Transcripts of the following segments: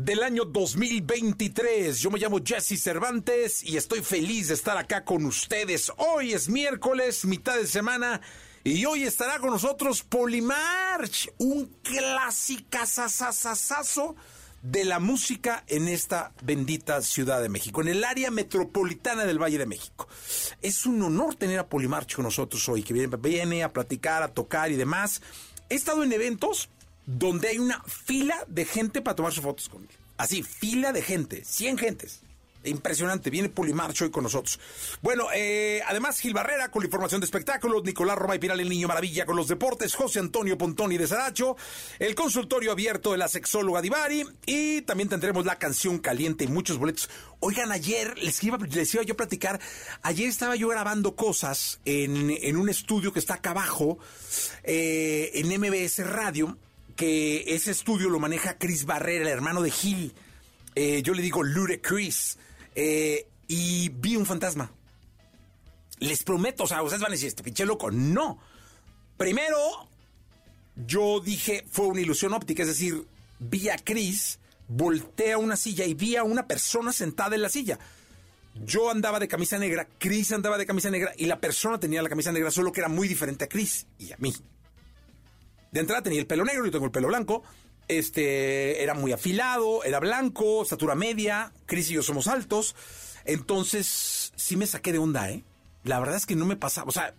del año 2023. Yo me llamo Jesse Cervantes y estoy feliz de estar acá con ustedes. Hoy es miércoles, mitad de semana. Y hoy estará con nosotros Polimarch, un clásico sasasasazo de la música en esta bendita Ciudad de México, en el área metropolitana del Valle de México. Es un honor tener a Polimarch con nosotros hoy, que viene a platicar, a tocar y demás. He estado en eventos donde hay una fila de gente para tomarse fotos con él. Así, fila de gente, 100 gentes. Impresionante, viene Polimarcho hoy con nosotros. Bueno, eh, además Gil Barrera con la información de espectáculos, Nicolás Roma y Piral el Niño Maravilla con los deportes, José Antonio Pontoni de Saracho, el consultorio abierto de la sexóloga Divari y también tendremos la canción caliente y muchos boletos. Oigan, ayer les iba, les iba yo a platicar, ayer estaba yo grabando cosas en, en un estudio que está acá abajo, eh, en MBS Radio, que ese estudio lo maneja Chris Barrera, el hermano de Gil. Eh, yo le digo Lure Chris. Eh, y vi un fantasma. Les prometo, o sea, ustedes van a decir, este pinche loco. No. Primero, yo dije, fue una ilusión óptica, es decir, vi a Chris, volteé a una silla y vi a una persona sentada en la silla. Yo andaba de camisa negra, Chris andaba de camisa negra y la persona tenía la camisa negra, solo que era muy diferente a Chris y a mí. De entrada tenía el pelo negro, yo tengo el pelo blanco. Este era muy afilado, era blanco, estatura media. Chris y yo somos altos. Entonces, sí me saqué de onda, ¿eh? La verdad es que no me pasaba. O sea,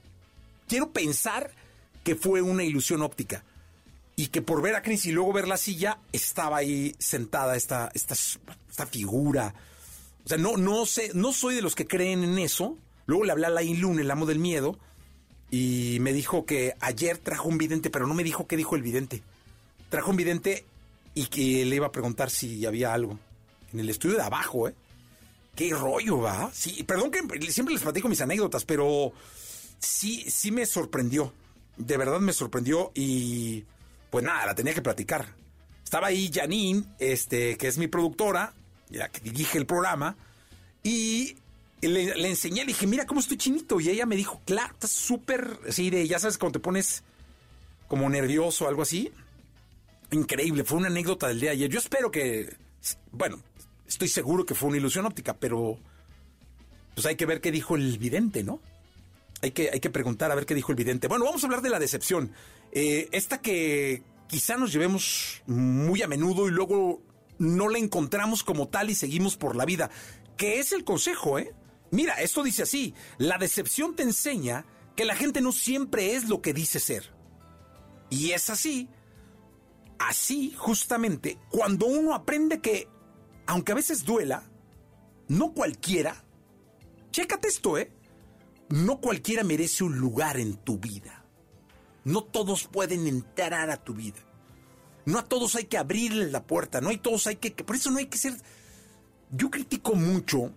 quiero pensar que fue una ilusión óptica. Y que por ver a Chris y luego ver la silla, estaba ahí sentada esta, esta, esta figura. O sea, no, no sé, no soy de los que creen en eso. Luego le hablé a Lain Lune, el amo del miedo, y me dijo que ayer trajo un vidente, pero no me dijo qué dijo el vidente trajo un vidente y que le iba a preguntar si había algo. En el estudio de abajo, ¿eh? Qué rollo, va. Sí, perdón que siempre les platico mis anécdotas, pero sí, sí me sorprendió. De verdad me sorprendió y pues nada, la tenía que platicar. Estaba ahí Janine, este, que es mi productora, ya que dirige el programa, y le, enseñé, le dije, mira cómo estoy chinito. Y ella me dijo, claro, estás súper, sí, de, ya sabes, cuando te pones como nervioso o algo así. Increíble, fue una anécdota del día de ayer. Yo espero que, bueno, estoy seguro que fue una ilusión óptica, pero pues hay que ver qué dijo el vidente, ¿no? Hay que, hay que preguntar a ver qué dijo el vidente. Bueno, vamos a hablar de la decepción. Eh, esta que quizá nos llevemos muy a menudo y luego no la encontramos como tal y seguimos por la vida. Que es el consejo, ¿eh? Mira, esto dice así, la decepción te enseña que la gente no siempre es lo que dice ser. Y es así Así, justamente, cuando uno aprende que, aunque a veces duela, no cualquiera, chécate esto, ¿eh? No cualquiera merece un lugar en tu vida. No todos pueden entrar a tu vida. No a todos hay que abrirles la puerta, no hay todos hay que... Por eso no hay que ser... Yo critico mucho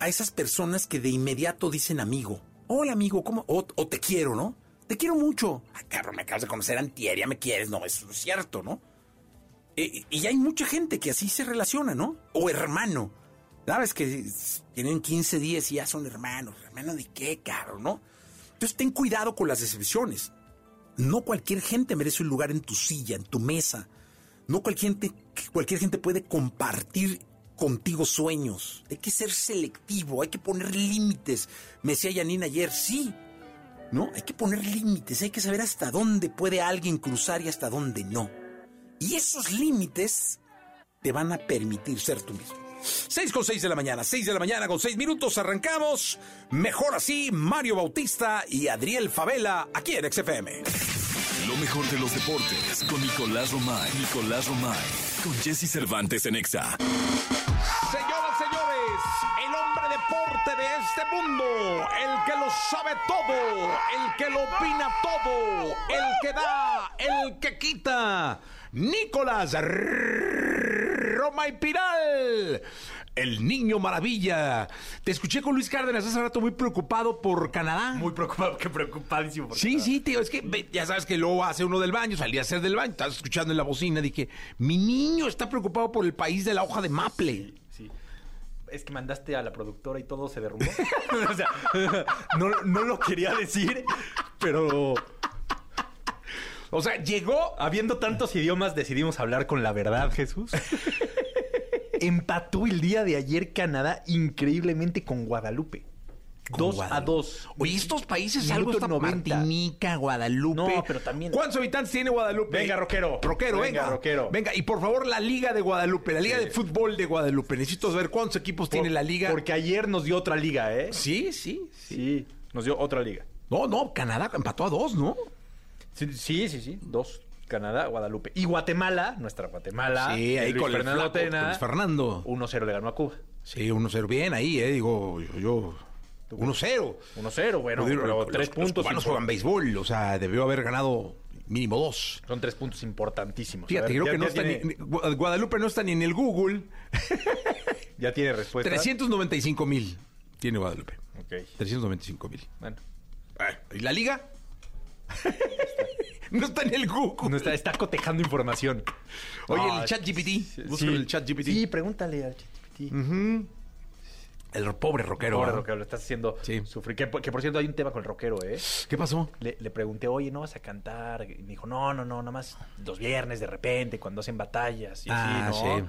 a esas personas que de inmediato dicen amigo. Hola amigo, ¿cómo? O, te quiero, ¿no? te quiero mucho. Ay, cabrón, me acabas de conocer antier, ya me quieres. No, eso es cierto, ¿no? Eh, y hay mucha gente que así se relaciona, ¿no? O hermano. ¿Sabes? Que tienen 15 días y ya son hermanos. ¿Hermano de qué, caro, no? Entonces ten cuidado con las decepciones. No cualquier gente merece un lugar en tu silla, en tu mesa. No cualquier gente, cualquier gente puede compartir contigo sueños. Hay que ser selectivo, hay que poner límites. Me decía Janine ayer, sí, ¿no? Hay que poner límites, hay que saber hasta dónde puede alguien cruzar y hasta dónde no. Y esos límites te van a permitir ser tú mismo. 6 con 6 de la mañana, 6 de la mañana con 6 minutos, arrancamos. Mejor así, Mario Bautista y Adriel Favela, aquí en XFM. Lo mejor de los deportes con Nicolás Romay. Nicolás Romay. Con Jesse Cervantes en Exa. Señoras, señores, el hombre deporte de este mundo, el que lo sabe todo, el que lo opina todo, el que da, el que quita. Nicolás Roma y Piral. El niño maravilla. Te escuché con Luis Cárdenas hace rato muy preocupado por Canadá. Muy preocupado, que preocupadísimo. Por Sí, Canadá. sí, tío, es que ya sabes que luego hace uno del baño, salí a hacer del baño, estás escuchando en la bocina, dije, mi niño está preocupado por el país de la hoja de maple. Es que mandaste a la productora y todo se derrumbó. o sea, no, no lo quería decir, pero O sea, llegó habiendo tantos idiomas decidimos hablar con la verdad, Jesús. Empató el día de ayer Canadá increíblemente con Guadalupe. Dos Guadalupe. a dos. Oye, estos países, Minuto algo está 90. Martinica, Guadalupe. No, pero también- ¿Cuántos habitantes tiene Guadalupe? Venga, rockero. Rockero, venga. Venga, rockero. Venga, y por favor, la Liga de Guadalupe, la Liga Sí. de Fútbol de Guadalupe. Necesito saber cuántos equipos tiene la Liga. Porque ayer nos dio otra liga, ¿eh? Sí, sí, sí. Sí, nos dio otra liga. No, no, Canadá empató a dos, ¿no? Sí, sí, sí, sí. Dos. Canadá, Guadalupe. Y Guatemala, nuestra Guatemala. sí, ahí Luis con el Fernando Fernando. 1-0 le ganó a Cuba. Sí, 1-0. Bien ahí, eh. Digo, yo. yo 1-0. 1-0, bueno, Digo, pero los- tres los puntos. cubanos impor- juegan béisbol, o sea, debió haber ganado mínimo dos. Son tres puntos importantísimos. Fíjate, ver, creo que no está tiene, ni, Gu- Guadalupe no está ni en el Google. Ya tiene respuesta. 395 mil tiene Guadalupe. Ok, 395 mil. bueno. ¿Y la liga? no está en el Google. No está, está cotejando información. Oye, No, el chat GPT. sí, Busca el chat GPT. Sí, pregúntale al ChatGPT. El pobre rockero. Pobre ¿ah? rockero, lo estás haciendo Sí. sufrir. Que, por- que, por cierto hay un tema con el rockero, ¿eh? ¿Qué pasó? Le, le pregunté, oye, ¿no vas a cantar? Y me dijo, no, no, no, nada más los viernes de repente, cuando hacen batallas. Y Ah, así, ¿no? sí.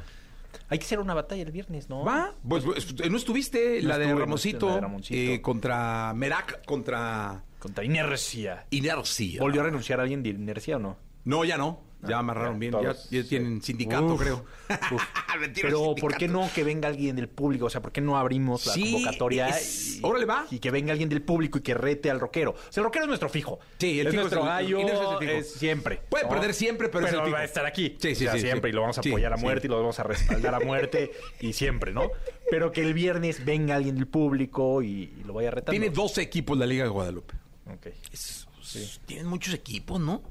Hay que hacer una batalla el viernes, ¿no? Va, pues, pues, no estuviste No la de estuve, estuve, la de Ramoncito. eh, contra Merak, contra Contra Inercia. Inercia. ¿Volvió a renunciar alguien de Inercia o no? No, ya no. Ya amarraron ya, bien. todos. Ya, ya tienen sindicato, Uf, creo. uf. Pero ¿por qué no que venga alguien del público? O sea, ¿por qué no abrimos la Sí, convocatoria? es- y- órale, va. Y que venga alguien del público y que rete al rockero. O sea, el rockero es nuestro fijo. Sí, el es fijo nuestro es el- gallo. Es el fijo. es siempre. Puede ¿no? perder siempre, pero es el fijo. va a estar aquí. Sí, sí, O sea, sí, siempre. sí. Y lo vamos a apoyar a muerte y lo vamos a respaldar a muerte y siempre, ¿no? Pero que el viernes venga alguien del público y, y lo vaya retando. Tiene 12 equipos la Liga de Guadalupe. Ok. Tienen muchos equipos, ¿no?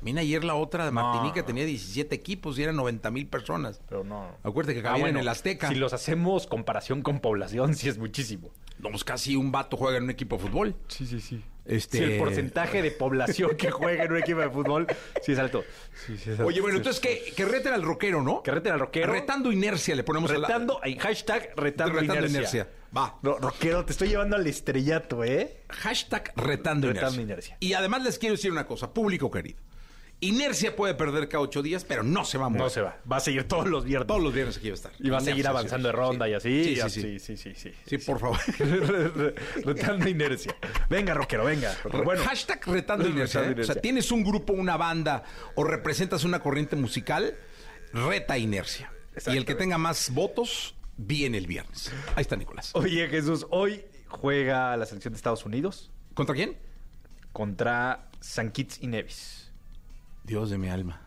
También ayer la otra de Martinica no. tenía 17 equipos y eran 90 mil personas. Pero no. Acuérdate que Ah, cabían bueno, en el Azteca. Si los hacemos comparación con población, sí es muchísimo. No, pues casi un vato juega en un equipo de fútbol. Sí, sí, sí. Este... Sí, el porcentaje de población que juega en un equipo de fútbol sí es alto. Sí, sí es alto. Oye, bueno, entonces que, que reten al rockero, ¿no? Que reten al rockero. Retando inercia, le ponemos a la- Retando, hay hashtag retando, Retando inercia. inercia. Va. No, rockero, te estoy llevando al estrellato, ¿eh? Hashtag retando, Retando inercia. inercia. Y además les quiero decir una cosa, público querido. Inercia puede perder cada ocho días, pero no se va a mover. No se va. Va a seguir todos los viernes. Todos los viernes aquí va a estar. Y va a seguir avanzando de ronda y así. Sí, sí, sí. sí, sí, sí. Sí, por favor. retando inercia. Venga, rockero, venga. Bueno, Hashtag retando inercia. ¿eh? O sea, tienes un grupo, una banda o representas una corriente musical, reta inercia. Y el que tenga más votos, viene el viernes. Ahí está Nicolás. oye, Jesús, hoy juega la selección de Estados Unidos ¿Contra quién? contra San Kitts y Nevis. Dios de mi alma.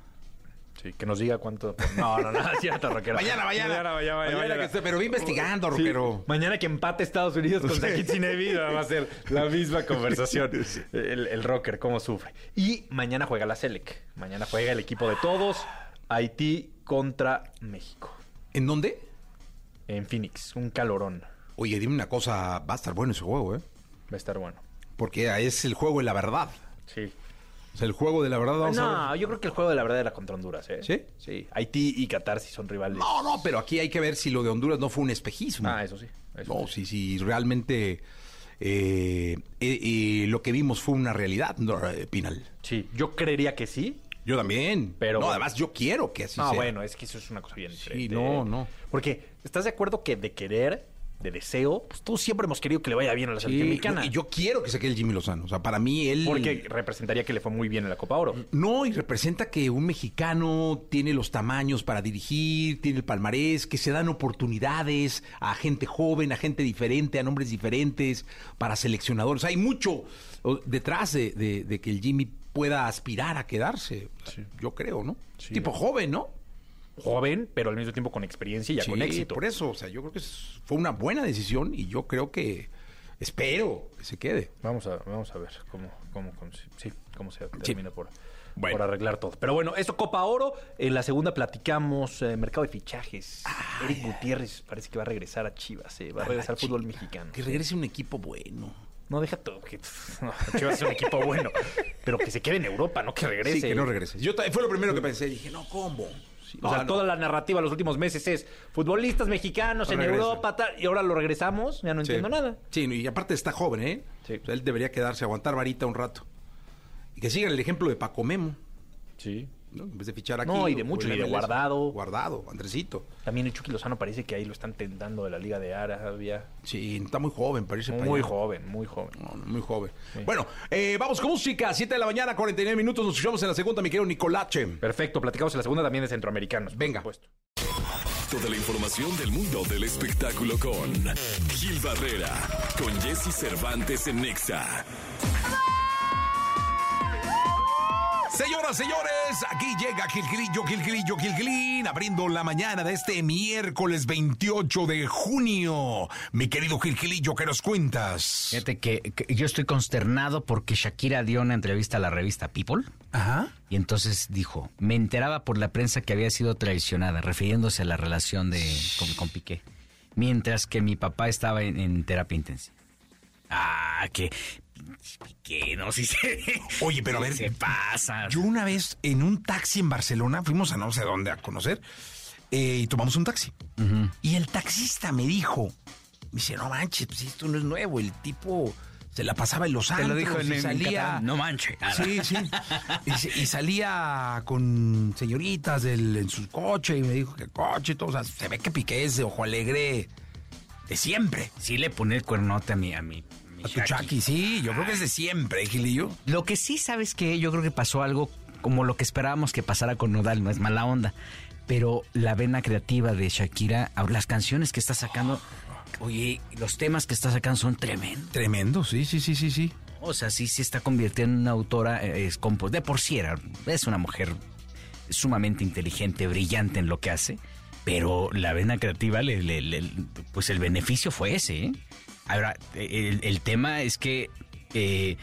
Sí, que nos diga cuánto. No, no, no, es cierto, rockero. Mañana, mañana. Mañana, mañana, Mañana mañana. que esté, pero ve investigando, Sí, rockero. mañana que empate Estados Unidos con San Kitts y Nevis va a ser la misma conversación. El, el rocker, cómo sufre. Y mañana juega la Selec. Mañana juega el equipo de todos. Haití contra México. ¿En dónde? En Phoenix. Un calorón. Oye, dime una cosa, va a estar bueno ese juego, ¿eh? Va a estar bueno. Porque es el juego de la verdad. Sí. O sea, el juego de la verdad vamos a No, ver. yo creo que el juego de la verdad era contra Honduras, ¿eh? ¿Sí? Sí. Haití y Qatar sí son rivales. No, no, pero aquí hay que ver si lo de Honduras no fue un espejismo. Ah, eso sí. eso No, sí. sí, sí, realmente eh, eh, eh, lo que vimos fue una realidad, no, eh, Pinal. Sí, yo creería que sí. Yo también. Pero- No, además yo quiero que así Ah, sea. bueno, es que eso es una cosa bien diferente. no, no. Porque, ¿estás de acuerdo que de querer de deseo, pues todos siempre hemos querido que le vaya bien a la selección Sí, mexicana. y yo quiero que se quede el Jimmy Lozano. O sea, para mí él... Porque representaría que le fue muy bien en la Copa Oro. No, y representa que un mexicano tiene los tamaños para dirigir, tiene el palmarés, que se dan oportunidades a gente joven, a gente diferente, a nombres diferentes, para seleccionadores. Hay mucho detrás de, de- de que el Jimmy pueda aspirar a quedarse. Yo creo, ¿no? Sí. Tipo joven, ¿no? Joven, pero al mismo tiempo con experiencia y ya Sí, con éxito. Por eso, o sea, yo creo que fue una buena decisión y yo creo que espero que se quede. Vamos a, vamos a ver cómo, cómo, cómo- sí, cómo se termina por, Bueno. por arreglar todo. Pero bueno, esto Copa Oro. En la segunda platicamos eh, mercado de fichajes. Eric Gutiérrez parece que va a regresar a Chivas, eh, va a regresar al fútbol mexicano. Que regrese un equipo bueno. No, deja todo. Que, no, Chivas es un equipo bueno. Pero que se quede en Europa, no que regrese. Sí, que no regrese. Yo fue lo primero que pensé. Dije, no, ¿cómo? Sí, O sea, no, toda la narrativa los últimos meses es futbolistas mexicanos No en regresa. Europa, tal, y ahora lo regresamos, ya no Sí. entiendo nada. Sí, y aparte está joven, ¿eh? Sí. O sea, él debería quedarse, aguantar varita un rato. Y que sigan el ejemplo de Paco Memo, Sí. ¿No? En vez de fichar aquí. No, y de o muchos, en y de. Guardado. Guardado, Andresito. También el Chucky Lozano parece que ahí lo están tentando de la Liga de Arabia. Sí, está muy joven para Muy allá. joven, muy joven. No, no, muy joven. Bueno, eh, vamos con música. 7 de la mañana, 49 minutos. Nos escuchamos en la segunda, mi querido Nicolache. Perfecto, platicamos en la segunda también de centroamericanos. por Venga. supuesto. Toda la información del mundo del espectáculo con Gil Barrera, con Jesse Cervantes en Nexa. Señoras, señores, aquí llega Gilgilillo, Gilgilillo, Gilgilín, abriendo la mañana de este miércoles 28 de junio. Mi querido Gilgilillo, ¿qué nos cuentas? Fíjate que, que yo estoy consternado porque Shakira dio una entrevista a la revista People Ajá. y entonces dijo, me enteraba por la prensa que había sido traicionada, refiriéndose a la relación de con, con Piqué, mientras que mi papá estaba en, en terapia intensiva. Ah, que Piqué, no, si se... Oye, pero a ¿qué ver, se pasa. Yo una vez en un taxi en Barcelona, fuimos a no sé dónde a conocer, eh, y tomamos un taxi. Y el taxista me dijo, me dice, no manches, pues esto no es nuevo, el tipo se la pasaba en los Te lo antros dijo en, y en salía... no manche. Sí, sí. Y, salía con señoritas del- en su coche y me dijo que coche y todo. O sea, se ve que Piqué es de ojo alegre de siempre. Sí le pone el cuernote a mi, a mi A tu. Chucky, sí, yo creo que es de siempre, Gilillo. Lo que sí sabes que yo creo que pasó algo como lo que esperábamos que pasara con Nodal, no es mala onda, pero la vena creativa de Shakira, las canciones que está sacando, oye, los temas que está sacando son tremendos. Tremendo, sí, sí, sí, sí, sí. O sea, sí se está convirtiendo en una autora, eh, es de por sí era, es una mujer sumamente inteligente, brillante en lo que hace, pero la vena creativa, le- le- le- pues el beneficio fue ese. ¿eh? Ahora, el, el tema es que, eh,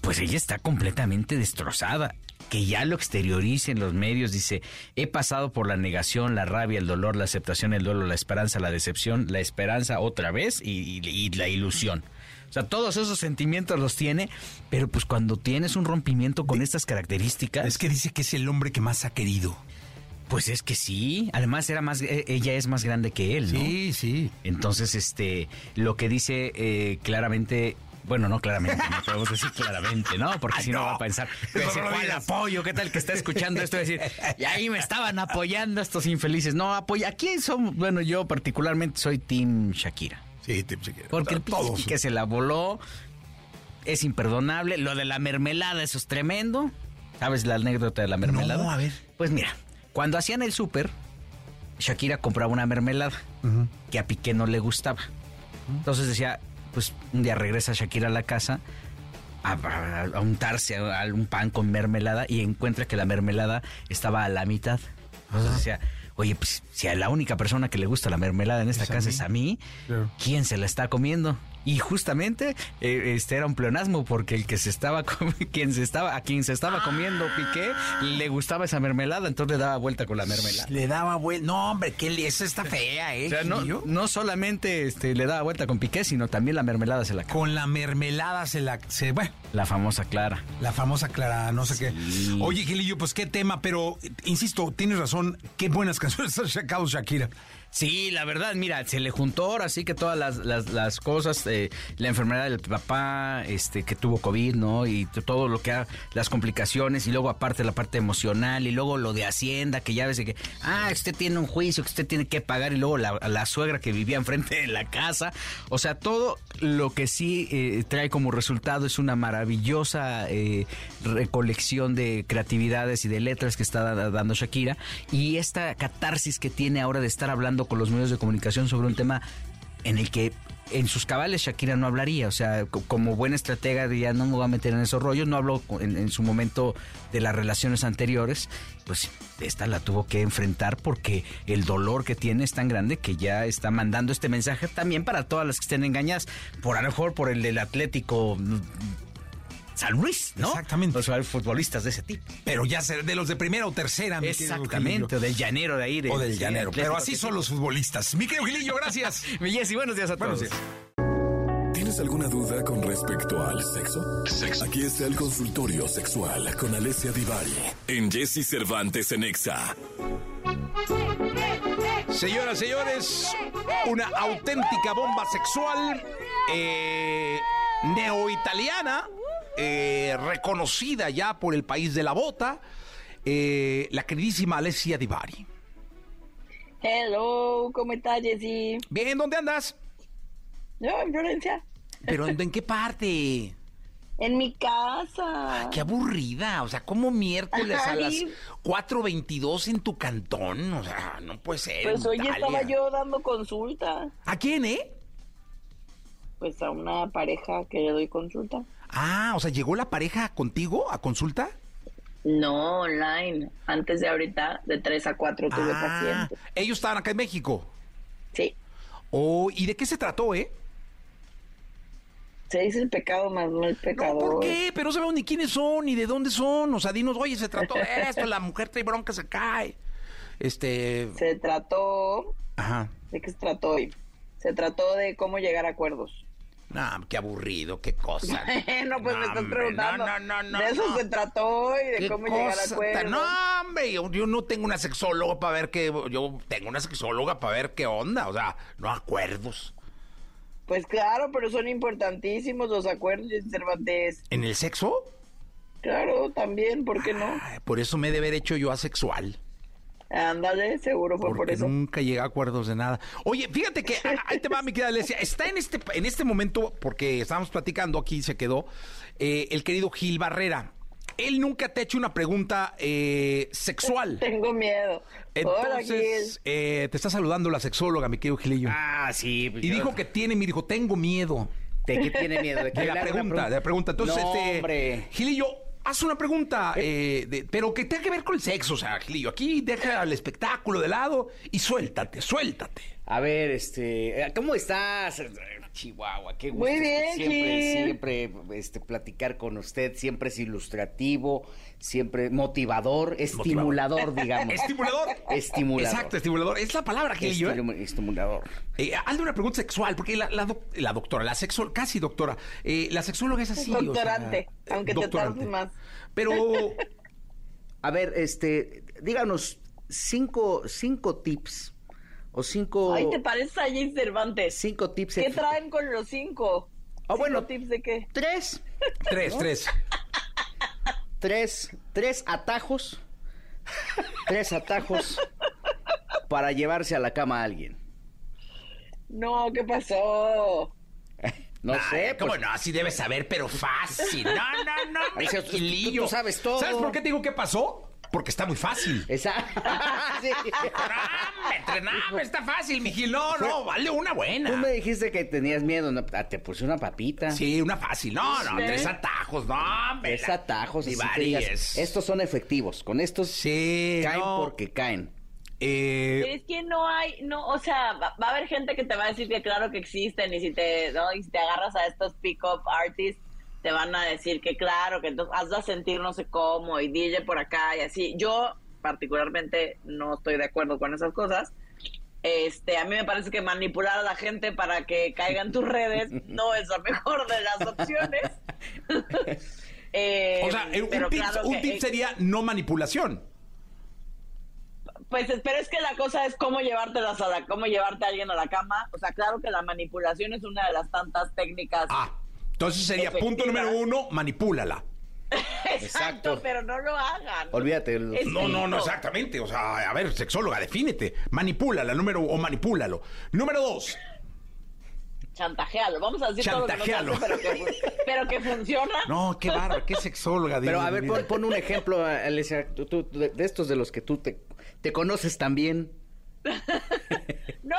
pues ella está completamente destrozada. Que ya lo exteriorice en los medios, dice, he pasado por la negación, la rabia, el dolor, la aceptación, el duelo, la esperanza, la decepción, la esperanza otra vez y- y- y la ilusión. O sea, todos esos sentimientos los tiene, pero pues cuando tienes un rompimiento con estas características, Es que dice que es el hombre que más ha querido. Pues es que sí. Además era más, eh, ella es más grande que él, ¿no? Sí, sí. Entonces, este, lo que dice eh, claramente. Bueno, no claramente, no podemos decir claramente, ¿no? Porque si no, no. va a pensar, Eso "Ese no lo fue el digas". apoyo, ¿qué tal que está escuchando esto? Y decir, y ahí me estaban apoyando estos infelices. No, apoya. Aquí somos, bueno, yo particularmente soy Team Shakira. Sí, te, sí, Porque el todos. que se la voló es imperdonable. Lo de la mermelada, eso es tremendo. ¿Sabes la anécdota de la mermelada? No, a ver. Pues mira, cuando hacían el súper, Shakira compraba una mermelada que a Piqué no le gustaba. Entonces decía, pues un día regresa Shakira a la casa a, a- a untarse a, a un pan con mermelada y encuentra que la mermelada estaba a la mitad. Entonces decía, oye, pues si a la única persona que le gusta la mermelada en esta Es casa mí. es a mí, Claro. ¿quién se la está comiendo? Y justamente eh, este era un pleonasmo porque el que se estaba quien se estaba a quien se estaba comiendo Piqué le gustaba esa mermelada, entonces le daba vuelta con la mermelada. Le daba vuelta. No, hombre, que esa está fea, ¿eh? O sea, no, solamente este, le daba vuelta con Piqué, sino también la mermelada se la. Con la mermelada se la. Se, bueno, La famosa Clara. la famosa Clara, no sé Sí. qué. Oye, Gilillo, pues qué tema, pero insisto, tienes razón. Qué buenas canciones ha sacado Shakira. Sí, la verdad, mira, se le juntó ahora sí que todas las, las, cosas, eh, la enfermedad del papá, este, que tuvo COVID, ¿no? Y todo lo que ha, las complicaciones, y luego aparte la parte emocional, y luego lo de Hacienda, que ya ves que, ah, usted tiene un juicio, que usted tiene que pagar, y luego la, la suegra que vivía enfrente de la casa. O sea, todo lo que sí eh, trae como resultado es una maravillosa eh, recolección de creatividades y de letras que está da- dando Shakira, y esta catarsis que tiene ahora de estar hablando con los medios de comunicación sobre un tema en el que en sus cabales Shakira no hablaría, o sea, co- como buena estratega diría no me voy a meter en esos rollos, no habló en, en su momento de las relaciones anteriores, pues esta la tuvo que enfrentar porque el dolor que tiene es tan grande que ya está mandando este mensaje también para todas las que estén engañadas, por a lo mejor por el del Atlético San Luis, ¿no? Exactamente. Los futbolistas de ese tipo. Pero ya ser de los de primera o tercera, mi Exactamente, o del llanero de ahí. de- O del sí, llanero. Pero así son los futbolistas. Mi querido Gilillo, gracias. Mi Jessy, buenos días a Buenos todos. días. ¿Tienes alguna duda con respecto al sexo? Aquí está el consultorio sexual con Alessia Divari en Jesse Cervantes en Exa. Señoras, señores, una auténtica bomba sexual eh, neoitaliana, eh, reconocida ya por el país de la bota, eh, la queridísima Alessia Divari. Hello, ¿cómo estás, Jessy? Bien, ¿dónde andas? Yo en Florencia, ¿Pero en, en qué parte? en mi casa. Qué aburrida, o sea, como miércoles a las Ay. 4.22 en tu cantón, o sea, no puede ser. Pues hoy Italia. estaba yo dando consulta, ¿A quién, eh? pues a una pareja que le doy consulta. Ah, o sea, ¿llegó la pareja contigo a consulta? No, online. Antes de ahorita, de 3 a 4 tuve Ah, pacientes. ellos estaban acá en México. Sí, Oh, ¿y de qué se trató, eh? se dice el pecado más no el No, pecador. ¿por qué? Pero no sabemos ni quiénes son, ni de dónde son. O sea, dinos, oye, se trató de esto, la mujer trae bronca, se cae. Este... Se trató, Ajá. ¿de qué se trató hoy? Se trató de cómo llegar a acuerdos. No, qué aburrido, qué cosa. no, pues me estás preguntando. No, no, no, de eso se trató hoy, de ¿Qué cómo llegar a acuerdos. No, hombre, yo, yo no tengo una sexóloga para ver qué... Yo tengo una sexóloga para ver qué onda. O sea, no acuerdos. Pues claro, pero son importantísimos los acuerdos, Jessy Cervantes. ¿En el sexo? Claro, también, ¿por qué no? Por eso me he de haber hecho yo asexual. Ándale, seguro fue por eso. nunca llegué a acuerdos de nada. Oye, fíjate que ah, ahí te va, mi querida Alesia. Está en este, en este momento, porque estábamos platicando aquí, se quedó, eh, el querido Gil Barrera. Él nunca te ha hecho una pregunta eh, sexual. Tengo miedo. Hola, Entonces, eh, te está saludando la sexóloga, mi querido Gilillo. Ah, sí. y dijo que tiene, me dijo, tengo miedo. ¿De qué tiene miedo? ¿De, la pregunta, de la pregunta. Entonces, no, este, hombre. Gilillo, haz una pregunta, eh, de- pero que tenga que ver con el sexo, o sea, Gilillo, aquí deja el espectáculo de lado y suéltate, suéltate. A ver, este, ¿cómo estás? Chihuahua, qué gusto Muy bien, siempre, Gil. siempre este, platicar con usted, siempre es ilustrativo, siempre motivador, estimulador, digamos. Estimulador. Estimulador. Exacto, estimulador. Es la palabra, Gilillo. ¿eh? Estimu- Estimulador. Eh, hazle una pregunta sexual, porque la, la doc- la doctora, la sexo, casi doctora, eh, la sexóloga es así. o sea, Doctorante, aunque te tardes más. Pero, A ver, este, díganos cinco, cinco tips o cinco, Ay, ¿te pareces a Jay Cervantes? cinco tips. ¿Qué traen con los cinco? Ah, bueno. ¿Cinco tips de qué? Tres, tres, tres. tres, tres atajos, tres atajos para llevarse a la cama a alguien. No, ¿qué pasó? No sé, Ay, ¿Cómo pues, no? Así debes saber, pero fácil. No, no, no. Si tú- tú- tú sabes todo. ¿Sabes por qué te digo qué pasó? Porque está muy fácil. esa. Sí. No, está fácil, mi. No, no, vale una Tú me buena. dijiste que tenías miedo, ¿no? Ah, te puse una papita. Sí, una fácil. No, no, ¿Sí? tres atajos. No, hombre. Tres atajos. Y varias. Estos son efectivos. Con estos Sí, caen no. porque caen. Eh, Es que no hay, no, o sea, va, va a haber gente que te va a decir que claro que existen y si te, ¿no? y si te agarras a estos pick-up artists, te van a decir que claro, que entonces has de sentir no sé cómo y DJ por acá y así. Yo particularmente no estoy de acuerdo con esas cosas. Este, a mí me parece que manipular a la gente para que caiga en tus redes no es la mejor de las opciones. Eh, o sea, un, pero tip, claro un que- tip sería no manipulación. Pues, pero es que la cosa es cómo llevártelas a la, cómo llevarte a alguien a la cama. O sea, claro que la manipulación es una de las tantas técnicas. Ah, entonces sería punto número uno, manipúlala. Exacto, exacto. pero no lo hagan. Olvídate. el- No, no, no, exactamente. O sea, a ver, sexóloga, defínete. Manipúlala, número o manipúlalo. Número dos, Chantajealo. Vamos a decir todo lo que no hace, Chantajealo. pero que, fu- pero que funciona. No, qué barba, qué sexóloga. Pero a ver, pon, pon un ejemplo, Alicia, tú- tú- de, de estos de los que tú te, te conoces también. No,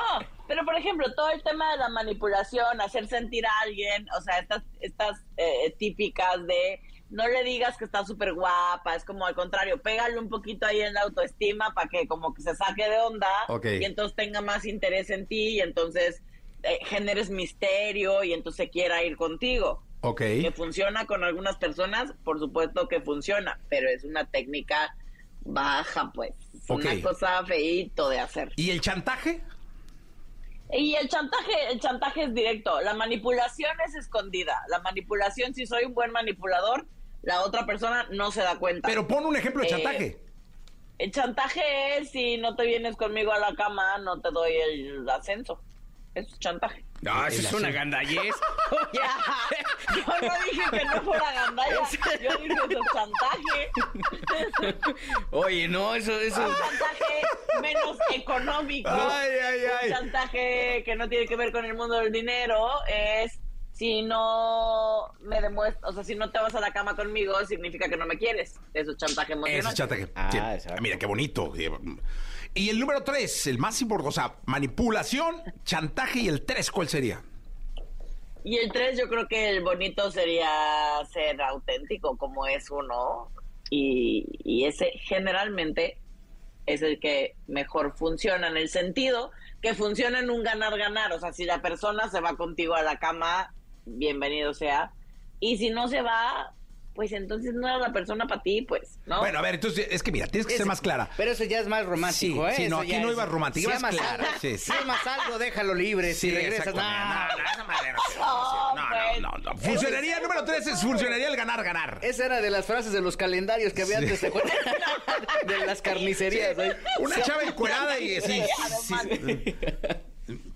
pero por ejemplo, todo el tema de la manipulación, hacer sentir a alguien, o sea, estas, estas eh, típicas de no le digas que está súper guapa, es como al contrario, pégale un poquito ahí en la autoestima para que como que se saque de onda y entonces tenga más interés en ti y entonces eh, generes misterio y entonces quiera ir contigo. Ok. Que funciona con algunas personas, por supuesto que funciona, pero es una técnica baja, pues. Es una cosa feíto de hacer. ¿Y el chantaje? Y el chantaje, el chantaje es directo, la manipulación es escondida. La manipulación, si soy un buen manipulador, la otra persona no se da cuenta. Pero pon un ejemplo de Eh, chantaje. el chantaje es si no te vienes conmigo a la cama, no te doy el ascenso. Eso es chantaje. Ah, Eso es una gandallez. Ya, yo no dije que no fuera gandalla, yo dije eso es chantaje. Oye, no, eso, eso. Un chantaje menos económico. Ay, ay, ay. Un chantaje que no tiene que ver con el mundo del dinero es si no me demuestras, o sea, si no te vas a la cama conmigo, significa que no me quieres. Eso es chantaje emocional. Ese es chantaje. Ah, Sí. Mira, qué bonito. Y el número tres, el más importante, o sea, manipulación, chantaje y el tres, ¿cuál sería? Y el tres, yo creo que el bonito sería ser auténtico como es uno. Y, y ese generalmente es el que mejor funciona en el sentido que funciona en un ganar-ganar. O sea, si la persona se va contigo a la cama, bienvenido sea. Y si no se va, pues entonces no era la persona para ti, pues, ¿no? Bueno, a ver, entonces, es que mira, tienes que ser más clara. Pero eso ya es más romántico, Sí, ¿eh? sí, no, Eso aquí no es- ibas romántico, Si amas clara, algo- sí, sí. Si amas algo, déjalo libre. si regresas, no. no, sí, No, no, pues. no, no, no. Funcionaría, el número tres es funcionaría el ganar-ganar. Esa era de las frases de los calendarios que había antes, ¿te acuerdas? De las carnicerías. ¿eh? Una chava encuerada y sí, sí,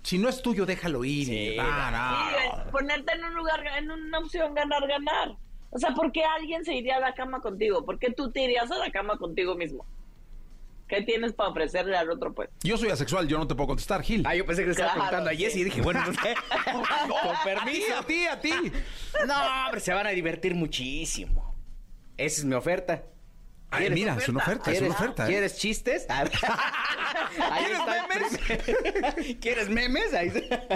Si no es tuyo, déjalo ir. Sí, Ah, no, Sí, ponerte en un lugar, en una opción ganar-ganar. O sea, ¿por qué alguien se iría a la cama contigo? ¿Por qué tú te irías a la cama contigo mismo? ¿Qué tienes para ofrecerle al otro, pues? Yo soy asexual, yo no te puedo contestar, Gil. Ah, yo pensé que le estaba Claro, preguntando a sí. Jessy y dije, bueno, No, con A permiso. ti, a ti, a ti. No, hombre, se van a divertir muchísimo. Esa es mi oferta. Ay, ¿Quieres mira, es una oferta, es una ¿Quieres- oferta. ¿eh? ¿Quieres chistes? Ahí ¿Quieres está primer- ¿Quieres memes? Ahí está.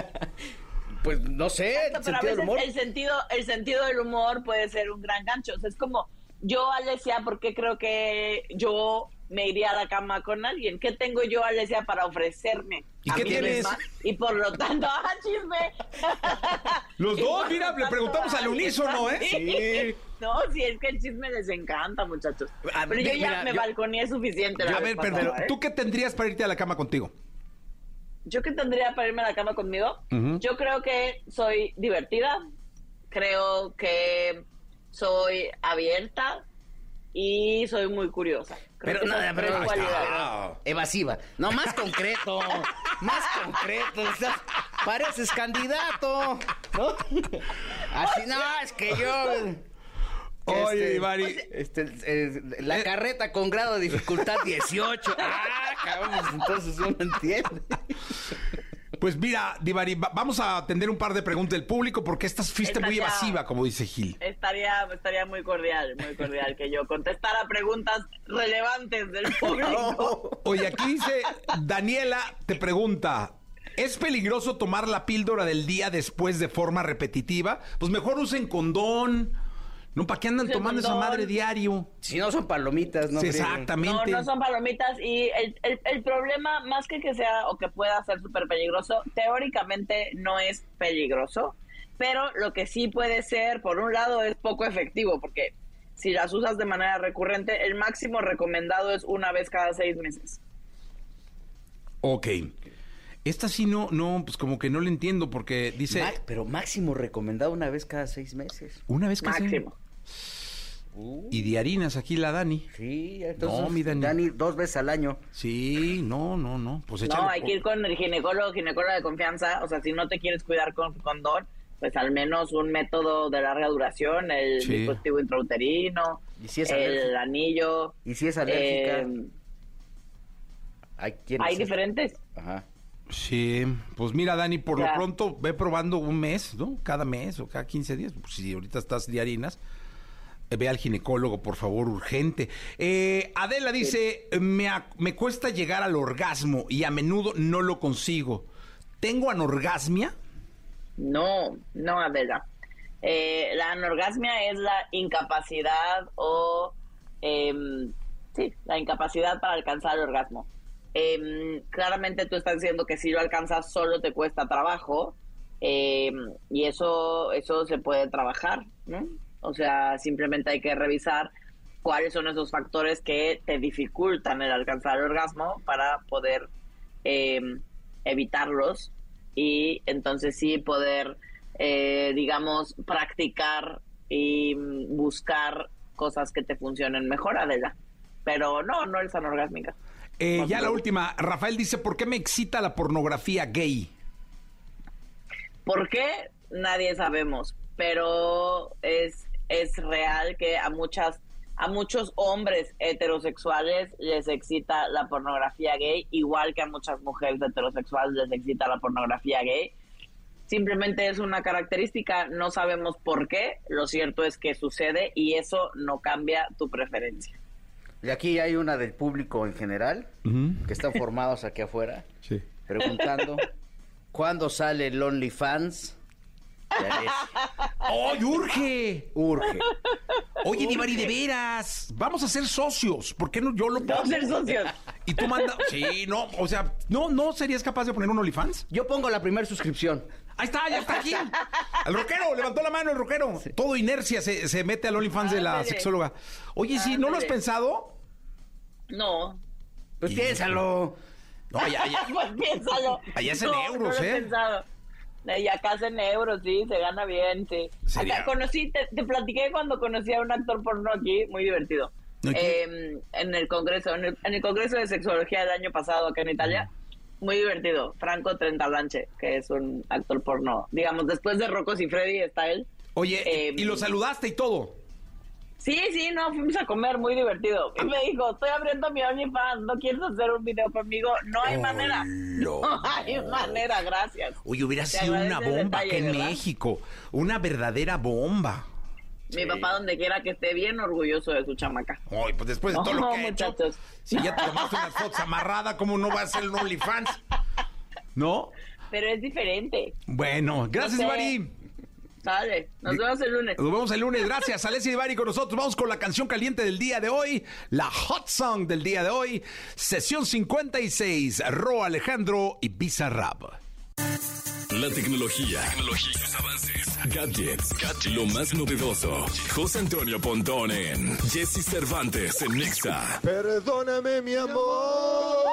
Pues no sé, Pero a sentido veces humor. el sentido, el sentido del humor puede ser un gran gancho. O sea, es como, yo, Alesia, ¿por qué creo que yo me iría a la cama con alguien? ¿Qué tengo yo, Alesia, para ofrecerme? ¿Y a qué mí tienes? misma? Y por lo tanto, ¡ah, chisme! Los dos, mira, le preguntamos al unísono, ¿eh? también. No, sí, es que el chisme les encanta, muchachos. Pero yo mira, ya me yo- balconeé suficiente. la A ver, pero ¿eh? ¿tú qué tendrías para irte a la cama contigo? ¿Yo qué tendría para irme a la cama conmigo? Yo creo que soy divertida, creo que soy abierta y soy muy curiosa. Creo Pero no, esas pero cualidades. Evasiva. No, más concreto. más concreto. O sea, pareces candidato. ¿No? Así, no, es que yo. Oye, Este, Ivari. este, eh, la carreta con grado de dificultad 18. Ah, cabrón, pues entonces uno entiende. Pues mira, Divari, va- vamos a atender un par de preguntas del público porque esta fuiste muy evasiva, como dice Gil. Estaría, estaría muy cordial, muy cordial que yo contestara preguntas relevantes del público. Oye, aquí dice Daniela, te pregunta, ¿es peligroso tomar la píldora del día después de forma repetitiva? Pues mejor usen condón. No, ¿para qué andan tomando esa madre diario? Si no son palomitas, ¿no? Sí, frieguen. No, exactamente. no son palomitas y el, el- el problema, más que que sea o que pueda ser súper peligroso, teóricamente no es peligroso, pero lo que sí puede ser, por un lado, es poco efectivo, porque si las usas de manera recurrente, el máximo recomendado es una vez cada seis meses. Ok. Esta sí no, no, pues como que no le entiendo porque dice Ma- pero máximo recomendado una vez cada seis meses. una vez que se- Máximo. Y de harinas aquí la Dani. Sí, entonces. No, mi Dani. dos veces al año. Sí, no, no, no. Pues échale No, hay que ir con el ginecólogo, ginecóloga de confianza. O sea, si no te quieres cuidar con condón, pues al menos un método de larga duración, el Sí. dispositivo intrauterino, ¿Y si es el alérgica? anillo. ¿Y si es alérgica? eh, hay diferentes. Ajá. Sí, pues mira, Dani, por lo pronto ve probando un mes, ¿no? Cada mes o cada 15 días. Pues si ahorita estás de harinas, eh, ve al ginecólogo, por favor, urgente. Eh, Adela dice, me, me cuesta llegar al orgasmo y a menudo no lo consigo. ¿Tengo anorgasmia? No, no, Adela. Eh, la anorgasmia es la incapacidad o, em, sí, la incapacidad para alcanzar el orgasmo. Em, claramente tú estás diciendo que si lo alcanzas solo te cuesta trabajo em, y eso, eso se puede trabajar, ¿no? O sea, simplemente hay que revisar cuáles son esos factores que te dificultan el alcanzar el orgasmo para poder em, evitarlos y entonces sí poder, eh, digamos, practicar y buscar cosas que te funcionen mejor, Adela. Pero no, no eres anorgásmica. Eh, ya la última, Rafael dice, ¿por qué me excita la pornografía gay? ¿Por qué? Nadie sabemos, pero es, es real que a muchas a muchos hombres heterosexuales les excita la pornografía gay, igual que a muchas mujeres heterosexuales les excita la pornografía gay. Simplemente es una característica, no sabemos por qué, lo cierto es que sucede y eso no cambia tu preferencia. Y aquí hay una del público en general, que están formados aquí afuera, Sí. preguntando, ¿cuándo sale el OnlyFans? ¡Oh, urge! Urge. Oye, Divari, de veras, vamos a ser socios. ¿Por qué no yo lo Vamos a ser socios. Y tú manda... Sí, no, o sea, ¿no, ¿no serías capaz de poner un OnlyFans? Yo pongo la primera suscripción. Ahí está, ya está aquí. El rockero, levantó la mano el rockero. Todo inercia se, se mete al OnlyFans de la sexóloga. Oye, sí, ¿no lo has pensado? No, Pues Y- piénsalo. No, ya, ya. pues piénsalo. Allá es en No, euros, no lo he ¿eh? pensado. Y acá es en euros, sí, se gana bien, sí. Sería- Acá conocí, te, te platiqué cuando conocí a un actor porno aquí, muy divertido. Eh, en el congreso, en el, en el congreso de sexología del año pasado acá en Italia. Muy divertido. Franco Trentalanche, que es un actor porno. Digamos, después de Rocos y Freddy está él. Oye, Eh, y lo saludaste y todo. Sí, sí, no, fuimos a comer, muy divertido. Y me dijo, estoy abriendo mi OnlyFans, ¿no quieres hacer un video conmigo? No hay manera. No hay manera, gracias. Oye, hubiera Te sido una el bomba detalle, acá en ¿verdad? México. Una verdadera bomba. Mi papá, donde quiera que esté, bien orgulloso de su chamaca. Ay, pues después de todo lo No, que ha hecho. muchachos. Si ya te tomaste unas fotos amarrada, ¿cómo no va a ser un OnlyFans? ¿No? Pero es diferente. Bueno, gracias, sé. Ivari. Dale, nos vemos el lunes. Nos vemos el lunes. Gracias, Alessia Ivari con nosotros. Vamos con la canción caliente del día de hoy, la hot song del día de hoy, sesión 56, Ro Alejandro y Bizarrap. La tecnología, tecnología sus avances, gadgets, lo más novedoso. José Antonio Pontón en Jesse Cervantes en Nexa. Perdóname, mi amor.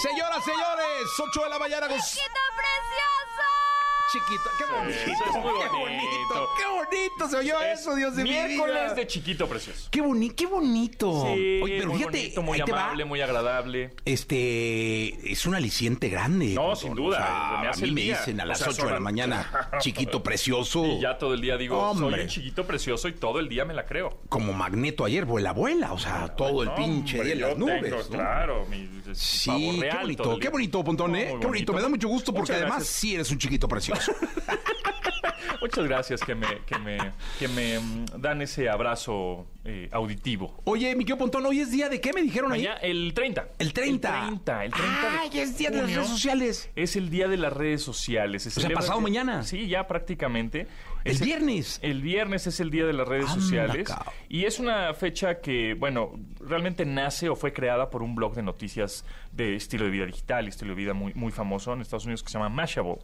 Señoras, señores, 8 de la mañana. ¡Chiquito precioso! Chiquito, qué bonito, Eso es muy qué bonito. qué bonito se oyó Es eso, Dios de mi vida. Miércoles de chiquito precioso. Qué, boni qué bonito. Sí, Oye, pero muy fíjate, bonito, muy amable, muy agradable. Este es un aliciente grande. No, sin duda, O sea, me a mí me día. dicen a O las sea, 8 de la mañana, chiquito precioso. Y ya todo el día digo, Hombre. soy un chiquito precioso y todo el día me la creo. Como Magneto ayer, vuela, vuela. O sea, todo el pinche día en las nubes. tengo, ¿no? Claro, mi Sí, qué bonito, qué bonito, Pontón, ¿eh? Qué bonito. Me da mucho gusto porque además sí eres un chiquito precioso. Muchas gracias que me, que me, que me mm, dan ese abrazo eh, auditivo. Oye, mi querido Pontón, ¿hoy es día de qué me dijeron ahí? Mañana, el 30. El 30. El 30, el 30 de Ay, es día de las redes sociales. Es el día de las redes sociales. Se sea, celebra- pasado mañana. Sí, ya prácticamente. El Es viernes. El viernes es el día de las redes Anda, sociales. cao. Y es una fecha que, bueno, realmente nace o fue creada por un blog de noticias de estilo de vida digital, estilo de vida muy, muy famoso en Estados Unidos que se llama Mashable.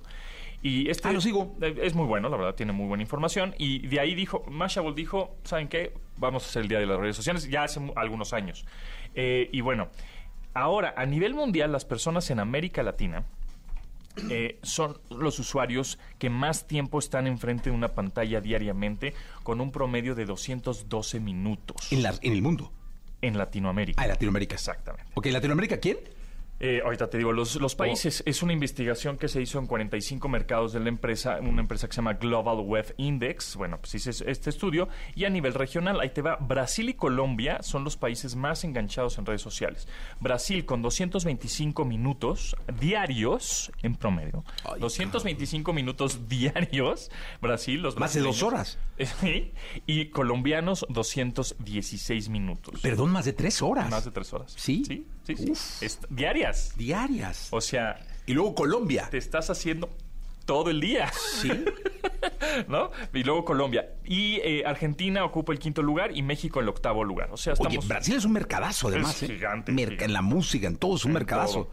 Y este Ah, lo sigo. Es muy bueno, la verdad, tiene muy buena información. Y de ahí dijo, Mashable dijo, ¿saben qué? Vamos a hacer el Día de las Redes Sociales, ya hace algunos años. Eh, y bueno, ahora, a nivel mundial, las personas en América Latina eh, son los usuarios que más tiempo están enfrente de una pantalla diariamente con un promedio de 212 minutos En, la- en el mundo. en Latinoamérica. Ah, en Latinoamérica. Exactamente. Ok, ¿Latinoamérica quién? Eh, ahorita te digo, los, los países, es una investigación que se hizo en 45 mercados de la empresa, una empresa que se llama Global Web Index, bueno, pues hice este estudio, y a nivel regional, ahí te va, Brasil y Colombia son los países más enganchados en redes sociales. Brasil con 225 minutos diarios en promedio, 225 minutos diarios, Brasil, los Más de dos horas. Sí, y colombianos 216 minutos. Perdón, más de tres horas. Más de tres horas. ¿Sí? Sí, sí, sí. Est- diarias. Diarias. O sea, Y luego Colombia. te estás haciendo todo el día. Sí. ¿No? Y luego Colombia. Y eh, Argentina ocupa el quinto lugar y México el octavo lugar. O sea, estamos. Oye, Brasil es un mercadazo, además. Es ¿eh? gigante, Merca- gigante. En la música, en todo, es un En mercadazo. todo.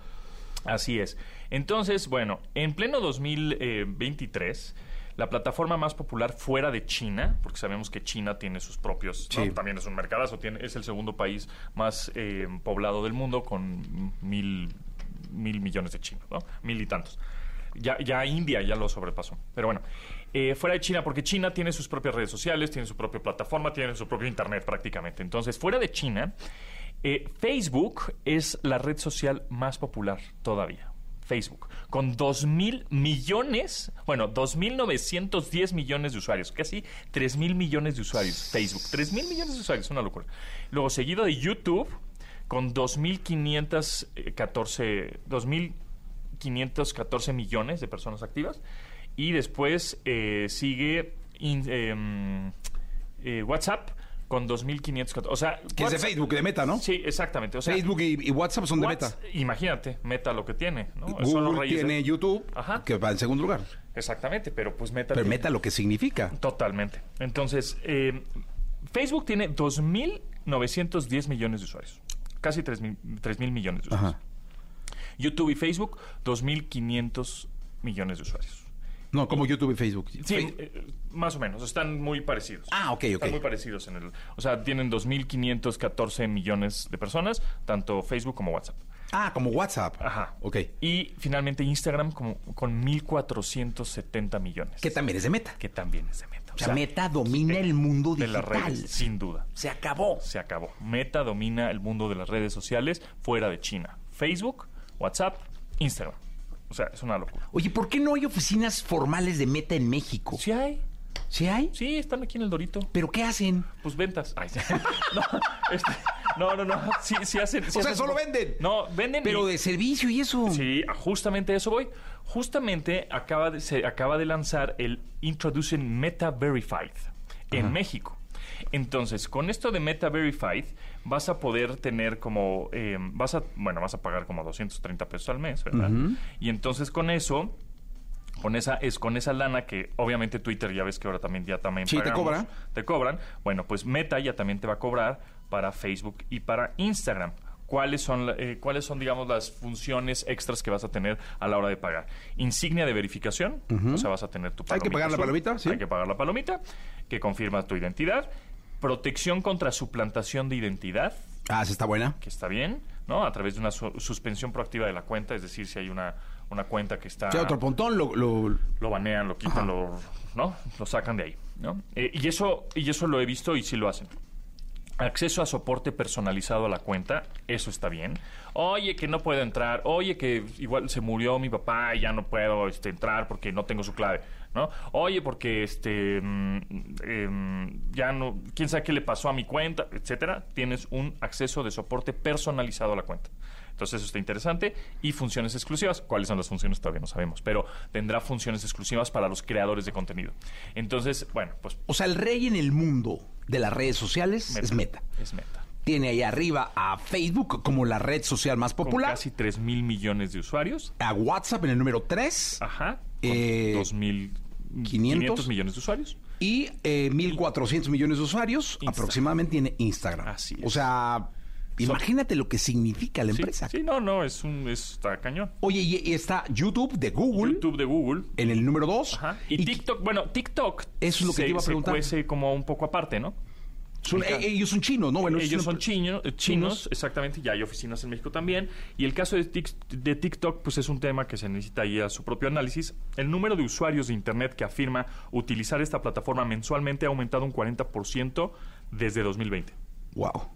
Así es. Entonces, bueno, en pleno 2023, la plataforma más popular fuera de China, porque sabemos que China tiene sus propios, ¿no? Sí. también es un mercadazo, tiene, es el segundo país más eh, poblado del mundo con mil, mil millones de chinos, ¿no? Mil y tantos. Ya, ya India ya lo sobrepasó. Pero bueno, eh, fuera de China, porque China tiene sus propias redes sociales, tiene su propia plataforma, tiene su propio Internet prácticamente. Entonces, fuera de China, eh, Facebook es la red social más popular todavía. Facebook, con 2 mil millones, bueno, 2.910 millones de usuarios, casi 3 mil millones de usuarios. Facebook, 3 mil millones de usuarios, una locura. Luego, seguido de YouTube, con 2.514 2.514 millones de personas activas. Y después eh, sigue em, eh, WhatsApp con 2.514. O sea, Que es de Facebook, de Meta, ¿no? Sí, exactamente. O sea, Facebook y, y WhatsApp son de Meta. Imagínate, Meta lo que tiene. ¿no? Son los Google tiene de- YouTube, Ajá. que va en segundo lugar. Exactamente, pero pues Meta. Pero tiene- Meta lo que significa. Totalmente. Entonces, eh, Facebook tiene 2.910 millones de usuarios. Casi 3.000 mil millones de usuarios. Ajá. YouTube y Facebook, 2.500 millones de usuarios. No, como YouTube y Facebook. Sí, Fe- eh, más o menos. Están muy parecidos. Ah, ok, ok. Están muy parecidos en el... O sea, tienen 2.514 millones de personas, tanto Facebook como WhatsApp. Ah, como WhatsApp. Ajá. Ok. Y finalmente Instagram como, con 1.470 millones. Que también es de Meta. Que también es de Meta. O sea, Meta domina el mundo de digital. las redes, sin duda. Se acabó. Se acabó. Meta domina el mundo de las redes sociales fuera de China. Facebook, WhatsApp, Instagram. O sea, es una locura. Oye, ¿por qué no hay oficinas formales de Meta en México? ¿Sí hay? ¿Sí hay? Sí, están aquí en el Dorito. ¿Pero qué hacen? Pues ventas. Ay, sí. no, este, no, no, no. Sí, sí hacen. sí O sea, solo venden. No, venden. Pero y- de servicio y eso. Sí, justamente a eso voy. Justamente acaba de, se acaba de lanzar el Introducing Meta Verified en México. Entonces, con esto de Meta Verified, vas a poder tener como, eh, vas a, bueno, vas a pagar como 230 pesos al mes, ¿verdad? Y entonces con eso, con esa, es con esa lana que obviamente Twitter ya ves que ahora también ya también Sí, te pagamos, cobra. te cobran. Bueno, pues Meta ya también te va a cobrar para Facebook y para Instagram. ¿Cuáles son, eh, ¿Cuáles son, digamos, las funciones extras que vas a tener a la hora de pagar? Insignia de verificación, o sea, vas a tener tu Hay que pagar la azul. palomita, sí. Hay que pagar la palomita, que confirma tu identidad. Protección contra suplantación de identidad, Ah, esa está buena. que está bien, ¿no? A través de una su- suspensión proactiva de la cuenta, es decir, si hay una, una cuenta que está O sea, otro pontón lo, lo- lo banean, lo quitan, lo, ¿no? Lo sacan de ahí, ¿no? Eh, y eso y eso lo he visto y sí lo hacen. Acceso a soporte personalizado a la cuenta, eso está bien. Oye, que no puedo entrar. Oye, que igual se murió mi papá y ya no puedo este, entrar porque no tengo su clave, ¿no? Oye, porque este mm, em, ya no, quién sabe qué le pasó a mi cuenta, etcétera. Tienes un acceso de soporte personalizado a la cuenta. Entonces eso está interesante. Y funciones exclusivas. ¿Cuáles son las funciones? Todavía no sabemos. Pero tendrá funciones exclusivas para los creadores de contenido. Entonces, bueno, pues O sea, el rey en el mundo de las redes sociales es Meta. Es meta. Tiene ahí arriba a Facebook como la red social más Con popular. casi 3 mil millones de usuarios. A WhatsApp en el número 3. Ajá. Eh, 2.500 500 millones de usuarios. Y eh, 1.400 millones de usuarios Instagram. aproximadamente tiene Instagram. Así es. O sea, imagínate lo que significa la Sí, empresa. Sí, no, no, es un, es- está cañón. Oye, y, y está YouTube de Google YouTube de Google. en el número 2. Ajá. Y, TikTok, bueno, TikTok Eso es lo que se, te iba a se preguntar. cuece como un poco aparte, ¿no? Son- eh, ellos son chinos, ¿no? Bueno, Ellos son chino- eh, chinos, exactamente, ya hay oficinas en México también. Y el caso de TikTok, pues es un tema que se necesita ahí a su propio análisis. El número de usuarios de Internet que afirma utilizar esta plataforma mensualmente ha aumentado un 40% desde 2020. Wow.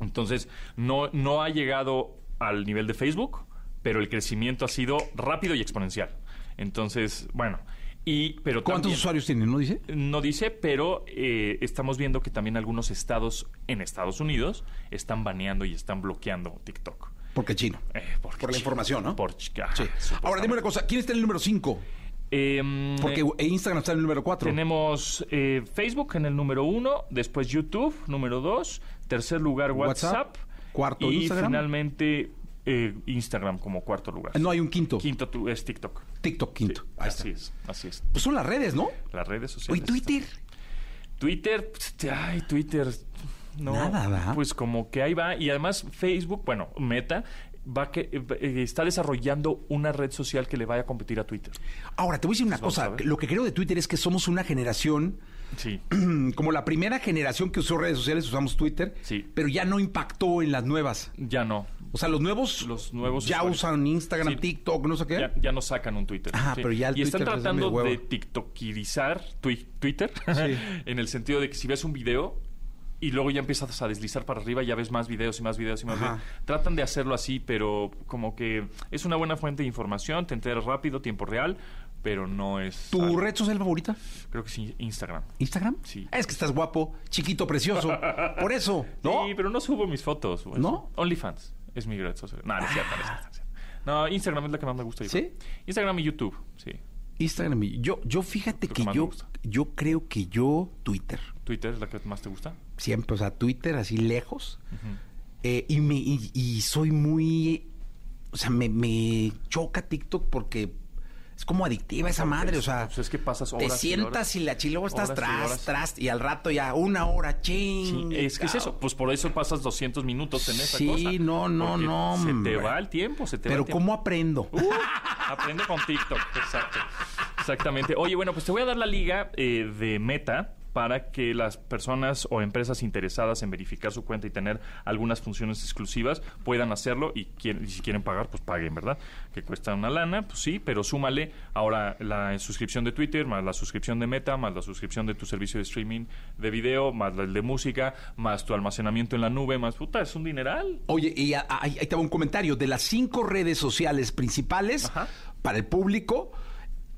Entonces, no, no ha llegado al nivel de Facebook, pero el crecimiento ha sido rápido y exponencial. Entonces, bueno, y pero ¿Cuántos también- usuarios tienen, no dice? no dice, pero eh, estamos viendo que también algunos estados en Estados Unidos están baneando y están bloqueando TikTok. Porque chino. Eh, porque Por la información, ¿no? Por chi- ajá, Sí. Ahora, dime una cosa. ¿Quién está en el número 5? Em, Porque eh, Instagram está en el número 4. tenemos Facebook en el número uno, después YouTube, número dos, tercer lugar WhatsApp, WhatsApp, cuarto y Instagram. finalmente eh, Instagram como cuarto lugar. No hay un quinto. Quinto tu- es TikTok. TikTok quinto. Sí, Ahí así está. es, así es. Pues son las redes, ¿no? Las redes sociales. Oye, Twitter. Twitter, pues, ay, Twitter. No, Nada, ¿verdad? Pues como que ahí va. Y además Facebook, bueno, Meta, va que eh, está desarrollando una red social que le vaya a competir a Twitter. Ahora, te voy a decir una cosa. Lo que creo de Twitter es que somos una generación, Sí. como la primera generación que usó redes sociales, usamos Twitter, Sí. pero ya no impactó en las nuevas. Ya no. O sea, los nuevos, Los nuevos ya usuarios. usan Instagram, Sí. TikTok, no sé qué. Ya, ya no sacan un Twitter. Ah, pero ya el y están Twitter tratando de twi- Twitter Sí. en el sentido de que si ves un video y luego ya empiezas a deslizar para arriba, ya ves más videos y más videos y más Ajá. videos. Tratan de hacerlo así, pero como que es una buena fuente de información, te enteras rápido, tiempo real, pero no es... ¿Tu algo- red social favorita? Creo que sí, Instagram. ¿Instagram? Sí. Es que estás guapo, chiquito, precioso. Por eso, ¿no? Sí, pero no subo mis fotos. pues. ¿No? OnlyFans es mi red social. No, no es cierto, no es cierto, no es cierto. No, Instagram es la que más me gusta. yo ¿Sí? creo. Instagram y YouTube, sí. Instagram. y- Yo, yo fíjate que yo, yo creo que yo Twitter. ¿Twitter es la que más te gusta? Siempre, o sea, Twitter así lejos. Eh, y, me, y, y soy muy... O sea, me, me choca TikTok porque es como adictiva esa madre. O sea, Pues es que pasas te horas y sientas horas. y la chilo estás y tras, tras. Y al rato ya una hora, Sí, ching. es que es eso. Pues por eso pasas 200 minutos en esa Sí, cosa. no, no, Porque no, Se te va el tiempo, se te va Pero el tiempo. ¿cómo aprendo? Uh, aprende con TikTok, exacto. Exactamente. Oye, bueno, pues te voy a dar la liga eh, de Meta para que las personas o empresas interesadas en verificar su cuenta y tener algunas funciones exclusivas puedan hacerlo y, quieren- y si quieren pagar, pues paguen, ¿verdad? Que cuesta una lana, pues sí, pero súmale ahora la suscripción de Twitter, más la suscripción de Meta, más la suscripción de tu servicio de streaming de video, más el de música, más tu almacenamiento en la nube, más puta, es un dineral. Oye, y a- a- ahí, va un comentario. De las cinco redes sociales principales Ajá. para el público,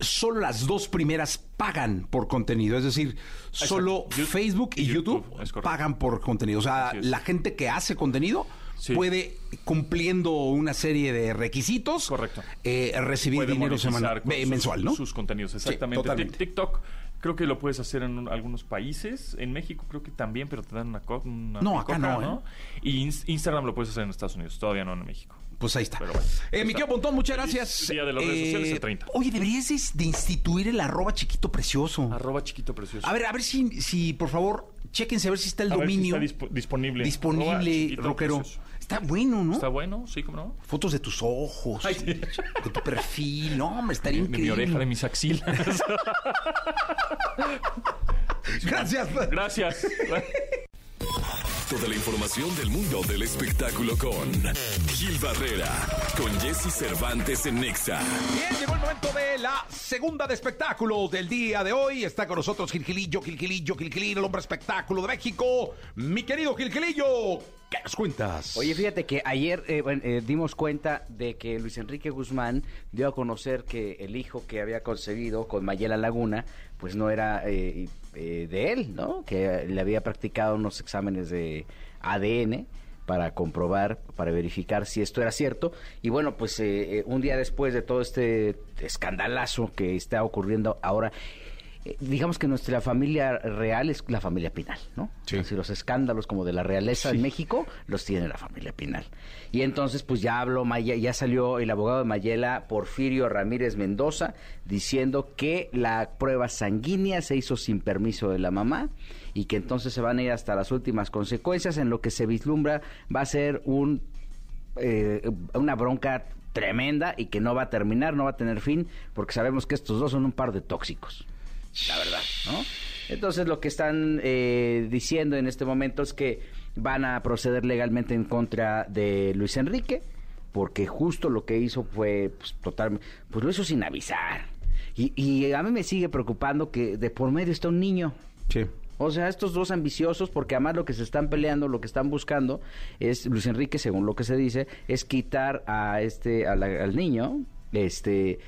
solo las dos primeras pagan por contenido. Es decir, solo YouTube Facebook y y YouTube, pagan por contenido. O sea, la gente que hace contenido Sí. puede, cumpliendo una serie de requisitos, Correcto. eh, recibir puede dinero semanal, eh, mensual, ¿no? Sus contenidos, exactamente. TikTok creo que lo puedes hacer en un- algunos países. En México creo que también, pero te dan una, una No, acá no, ¿eh? Y Ins- Instagram lo puedes hacer en Estados Unidos, todavía no en México. Pues ahí está. Pero bueno, eh, mi querido Pontón, muchas gracias. Día de las redes sociales, el 30. Oye, deberías de, de instituir el arroba chiquito precioso. Arroba chiquito precioso. A ver, a ver si, si por favor, chéquense a ver si está el A ver si dominio está dispo- disponible. Disponible, rockero. precioso. Está bueno, ¿no? Está bueno, sí, cómo no. Fotos de tus ojos, Ay, sí. de tu perfil. No, hombre, estaría De mi increíble. oreja, de mis axilas. Gracias. Gracias. Toda la información del mundo del espectáculo con Gil Barrera, con Jesse Cervantes en Nexa. Bien, llegó el momento de la segunda de espectáculos del día de hoy. Está con nosotros Gilgilillo, Gilgilillo, Gilgilillo, el hombre espectáculo de México. Mi querido Gilgilillo, ¿qué nos cuentas? Oye, fíjate que ayer eh, bueno, eh, dimos cuenta de que Luis Enrique Guzmán dio a conocer que el hijo que había concebido con Mayela Laguna, pues no era eh, eh, de él, ¿no? Que le había practicado unos exámenes de ADN para comprobar, para verificar si esto era cierto. Y bueno, pues eh, eh, un día después de todo este escandalazo que está ocurriendo ahora, digamos que nuestra familia real es la familia Pinal, ¿no? Sí. Así los escándalos como de la realeza en México los tiene la familia Pinal. Y entonces pues ya habló, Maya- ya salió el abogado de Mayela, Porfirio Ramírez Mendoza, diciendo que la prueba sanguínea se hizo sin permiso de la mamá y que entonces se van a ir hasta las últimas consecuencias en lo que se vislumbra va a ser un eh, una bronca tremenda y que no va a terminar, no va a tener fin, porque sabemos que estos dos son un par de tóxicos. La verdad, ¿no? Entonces lo que están eh, diciendo en este momento es que van a proceder legalmente en contra de Luis Enrique, porque justo lo que hizo fue pues, total, pues lo hizo sin avisar. Y, y a mí me sigue preocupando que de por medio está un niño. Sí. O sea, estos dos ambiciosos, porque además lo que se están peleando, lo que están buscando es Luis Enrique, según lo que se dice, es quitar a este a la- al niño, este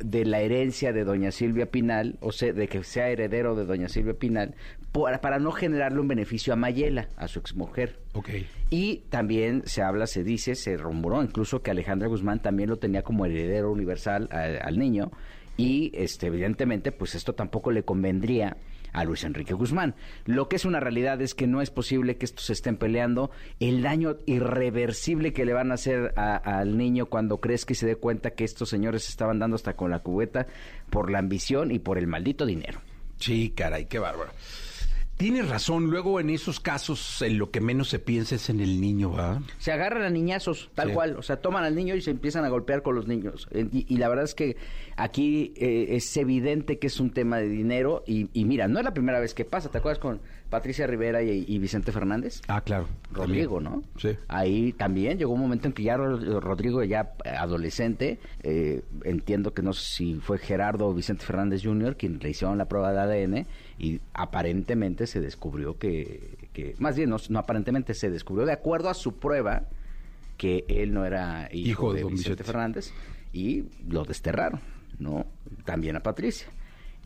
de la herencia de doña Silvia Pinal, o sea, de que sea heredero de doña Silvia Pinal, por- para no generarle un beneficio a Mayela, a su exmujer. Ok. Y también se habla, se dice, se rumoró incluso que Alejandra Guzmán también lo tenía como heredero universal a- al niño. Y este, evidentemente, pues esto tampoco le convendría a Luis Enrique Guzmán. Lo que es una realidad es que no es posible que estos estén peleando. El daño irreversible que le van a hacer al niño cuando crees que se dé cuenta que estos señores se estaban dando hasta con la cubeta por la ambición y por el maldito dinero. Sí, caray, qué bárbaro. Tienes razón, luego en esos casos en lo que menos se piensa es en el niño, ¿va? se agarran a niñazos, tal Sí. cual. O sea, toman al niño y se empiezan a golpear con los niños. Eh, Y, y la verdad es que aquí eh, es evidente que es un tema de dinero. Y, y mira, no es la primera vez que pasa. ¿Te acuerdas con Patricia Rivera y, y Vicente Fernández? Ah, claro. Rodrigo, ¿no? Sí. Ahí también llegó un momento en que ya Ro- Rodrigo, ya adolescente, eh, entiendo que no sé si fue Gerardo o Vicente Fernández Jr. quien le hicieron la prueba de ADN y aparentemente se descubrió que, que más bien no, no aparentemente se descubrió de acuerdo a su prueba que él no era hijo, Hijo de de Vicente. Fernández y lo desterraron, ¿no? También a Patricia.